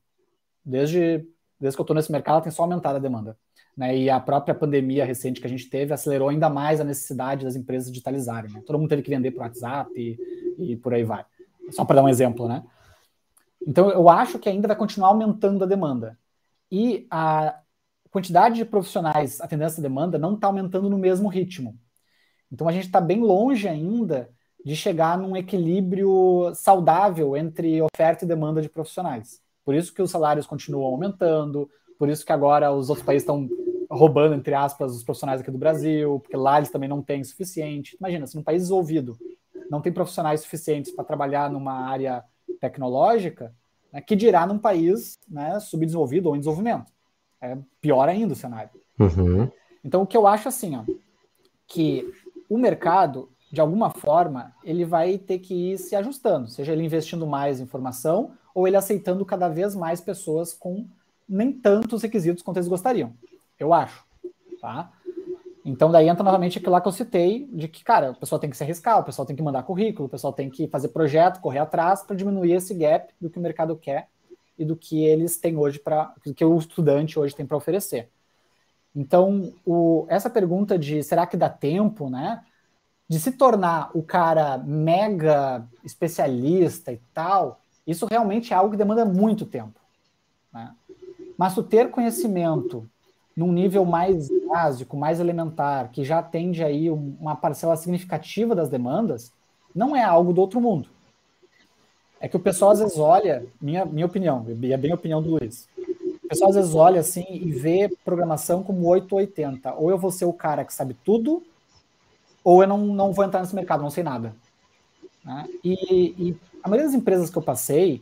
Desde, desde que eu estou nesse mercado, ela tem só aumentado a demanda. Né? E a própria pandemia recente que a gente teve acelerou ainda mais a necessidade das empresas digitalizarem. Né? Todo mundo teve que vender por WhatsApp e, e por aí vai. Só para dar um exemplo, né? Então eu acho que ainda vai continuar aumentando a demanda e a quantidade de profissionais atendendo essa demanda não está aumentando no mesmo ritmo. Então a gente está bem longe ainda de chegar num equilíbrio saudável entre oferta e demanda de profissionais. Por isso que os salários continuam aumentando, por isso que agora os outros países estão roubando, entre aspas, os profissionais aqui do Brasil, porque lá eles também não têm o suficiente. Imagina, se num país desenvolvido não tem profissionais suficientes para trabalhar numa área tecnológica, né, que dirá num país né, subdesenvolvido ou em desenvolvimento. É pior ainda o cenário.
Uhum.
Então, o que eu acho assim, ó, que o mercado, de alguma forma, ele vai ter que ir se ajustando, seja ele investindo mais em formação ou ele aceitando cada vez mais pessoas com nem tantos requisitos quanto eles gostariam. Eu acho. Tá? Então, daí entra novamente aquilo lá que eu citei, de que, cara, o pessoal tem que se arriscar, o pessoal tem que mandar currículo, o pessoal tem que fazer projeto, correr atrás para diminuir esse gap do que o mercado quer e do que eles têm hoje para, do que o estudante hoje tem para oferecer. Então, o, essa pergunta de será que dá tempo, né? De se tornar o cara mega especialista e tal, isso realmente é algo que demanda muito tempo. Né? Mas o ter conhecimento num nível mais básico, mais elementar, que já atende aí uma parcela significativa das demandas, não é algo do outro mundo. É que o pessoal às vezes olha, minha, minha opinião, e é bem a opinião do Luiz, o pessoal às vezes olha assim e vê programação como 880. Ou eu vou ser o cara que sabe tudo, ou eu não, não vou entrar nesse mercado, não sei nada. Né? E, e a maioria das empresas que eu passei,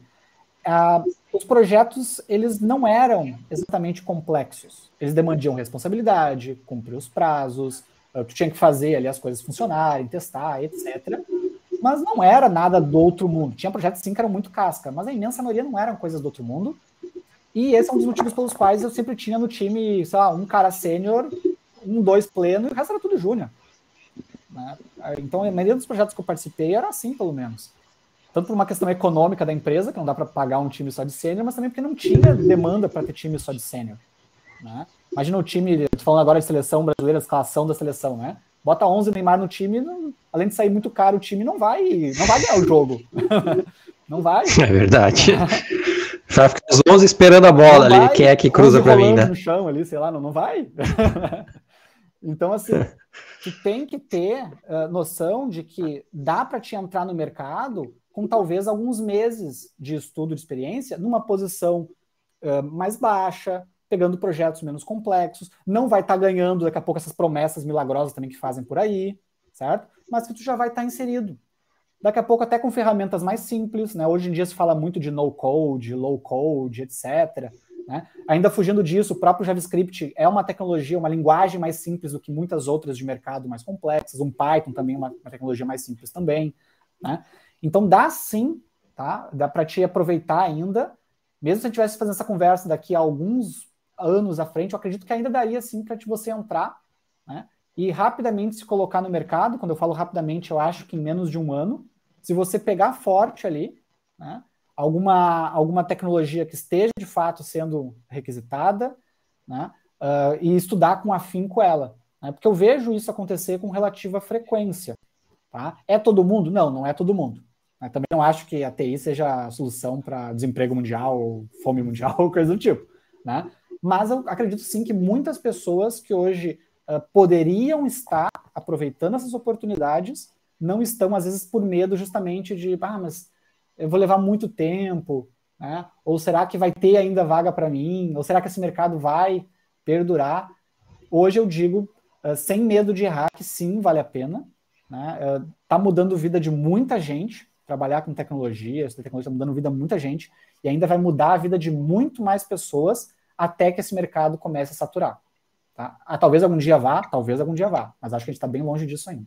ah, os projetos eles não eram exatamente complexos. Eles demandiam responsabilidade, cumprir os prazos, ah, tu tinha que fazer ali as coisas funcionarem, testar, etc. Mas não era nada do outro mundo. Tinha projetos sim que eram muito casca, mas a imensa maioria não eram coisas do outro mundo. E esse é um dos motivos pelos quais eu sempre tinha no time, sei lá, um cara sênior, um, dois pleno, e o resto era tudo júnior. Né? Então, a maioria dos projetos que eu participei era assim, pelo menos tanto por uma questão econômica da empresa, que não dá para pagar um time só de sênior, mas também porque não tinha demanda para ter time só de sênior. Né? Imagina o time, estou falando agora de seleção brasileira, escalação da seleção, né? Bota 11 Neymar no time, não, além de sair muito caro, o time não vai, não vai ganhar o jogo. não vai.
É verdade. Vai ficar os 11 esperando a bola não ali, vai, quem é que cruza para mim, né?
no chão ali, sei lá, não, não vai. então, assim, tu tem que ter uh, noção de que dá para te entrar no mercado com talvez alguns meses de estudo de experiência numa posição uh, mais baixa, pegando projetos menos complexos, não vai estar tá ganhando daqui a pouco essas promessas milagrosas também que fazem por aí, certo? Mas que tu já vai estar tá inserido. Daqui a pouco até com ferramentas mais simples, né? Hoje em dia se fala muito de no code, low code, etc. Né? Ainda fugindo disso, o próprio JavaScript é uma tecnologia, uma linguagem mais simples do que muitas outras de mercado mais complexas. Um Python também é uma, uma tecnologia mais simples também. Né? Então dá sim, tá? Dá para te aproveitar ainda. Mesmo se a gente estivesse fazendo essa conversa daqui a alguns anos à frente, eu acredito que ainda daria sim para você entrar, né? E rapidamente se colocar no mercado. Quando eu falo rapidamente, eu acho que em menos de um ano, se você pegar forte ali, né? Alguma, alguma tecnologia que esteja de fato sendo requisitada, né? Uh, e estudar com afinco ela. Né? Porque eu vejo isso acontecer com relativa frequência. Tá? É todo mundo? Não, não é todo mundo. Também não acho que a TI seja a solução para desemprego mundial, fome mundial, coisa do tipo. Né? Mas eu acredito sim que muitas pessoas que hoje uh, poderiam estar aproveitando essas oportunidades não estão, às vezes, por medo justamente de, ah, mas eu vou levar muito tempo, né? Ou será que vai ter ainda vaga para mim? Ou será que esse mercado vai perdurar? Hoje eu digo, uh, sem medo de errar, que sim, vale a pena. Né? Uh, mudando a vida de muita gente, trabalhar com tecnologia, essa tecnologia está mudando a vida de muita gente, e ainda vai mudar a vida de muito mais pessoas até que esse mercado comece a saturar. Tá? Ah, talvez algum dia vá, talvez algum dia vá, mas acho que a gente está bem longe disso ainda.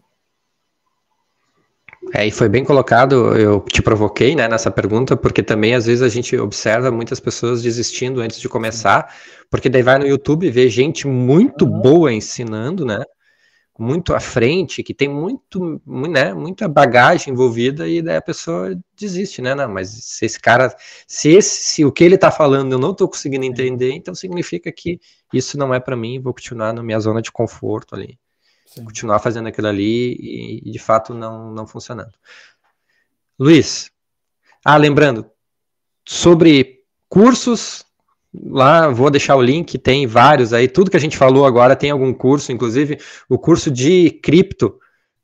É, e foi bem colocado, eu te provoquei né, nessa pergunta, porque também às vezes a gente observa muitas pessoas desistindo antes de começar, porque daí vai no YouTube ver gente muito boa ensinando, né? Muito à frente, que tem muito, né, muita bagagem envolvida, e daí a pessoa desiste, né? Não, mas se esse cara, se, esse, se o que ele está falando eu não estou conseguindo entender, então significa que isso não é para mim, vou continuar na minha zona de conforto ali. Sim. continuar fazendo aquilo ali e, e, de fato não, não funcionando. Luiz, ah, lembrando, sobre cursos, lá vou deixar o link, tem vários aí, tudo que a gente falou agora tem algum curso, inclusive o curso de cripto,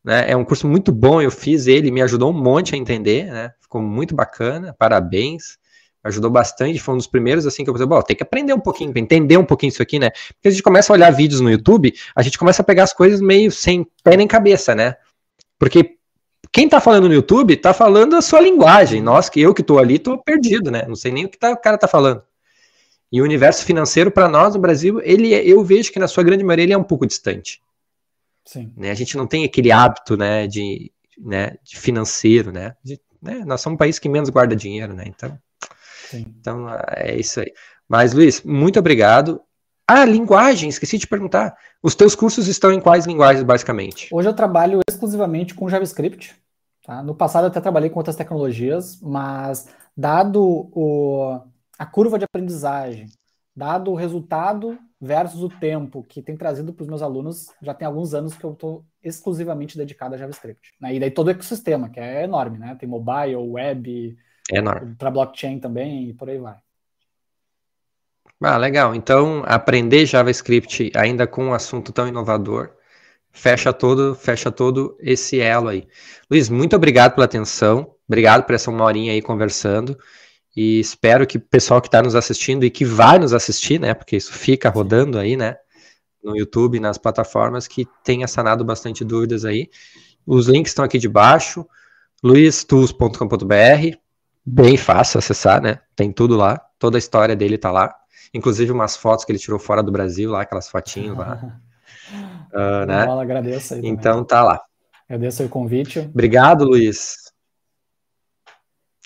né, é um curso muito bom, eu fiz ele, me ajudou um monte a entender, né, ficou muito bacana, parabéns ajudou bastante, foi um dos primeiros assim que eu falei, bom, tem que aprender um pouquinho, entender um pouquinho isso aqui, né? Porque a gente começa a olhar vídeos no YouTube, a gente começa a pegar as coisas meio sem pé nem cabeça, né? Porque quem tá falando no YouTube tá falando a sua linguagem. Nós, que eu que tô ali, tô perdido, né? Não sei nem o que tá, o cara tá falando. E o universo financeiro para nós no Brasil, ele é, eu vejo que na sua grande maioria ele é um pouco distante. Sim. Né? A gente não tem aquele hábito, né, de, né, de financeiro, né? De, né? Nós somos um país que menos guarda dinheiro, né? Então, Sim. Então, é isso aí. Mas, Luiz, muito obrigado. Ah, linguagem, esqueci de perguntar. Os teus cursos estão em quais linguagens, basicamente?
Hoje eu trabalho exclusivamente com JavaScript. Tá? No passado eu até trabalhei com outras tecnologias, mas dado o, a curva de aprendizagem, dado o resultado versus o tempo que tem trazido para os meus alunos, já tem alguns anos que eu estou exclusivamente dedicado a JavaScript. Né? E daí todo o ecossistema, que é enorme, né? Tem mobile, web,
é.
Para blockchain também e por aí vai.
Ah, legal. Então, aprender JavaScript ainda com um assunto tão inovador, fecha todo, fecha todo esse elo aí. Luiz, muito obrigado pela atenção. Obrigado por essa uma horinha aí conversando. E espero que o pessoal que está nos assistindo e que vai nos assistir, né? Porque isso fica rodando aí, né? No YouTube, nas plataformas, que tenha sanado bastante dúvidas aí. Os links estão aqui de baixo, luistools.com.br, bem fácil acessar, né? Tem tudo lá, toda a história dele tá lá. Inclusive umas fotos que ele tirou fora do Brasil, lá, aquelas fotinhas lá.
uh, né? Agradeço aí
Então tá lá.
Agradeço o convite.
Obrigado, Luiz.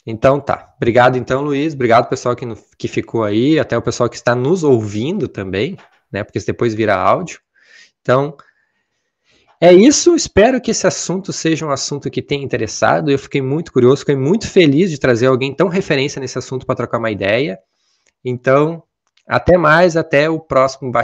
Então tá. Obrigado, então, Luiz. Obrigado, pessoal que, que ficou aí, até o pessoal que está nos ouvindo também, né? Porque depois vira áudio. Então, é isso, espero que esse assunto seja um assunto que tenha interessado. Eu fiquei muito curioso, fiquei muito feliz de trazer alguém tão referência nesse assunto para trocar uma ideia. Então, até mais, até o próximo bate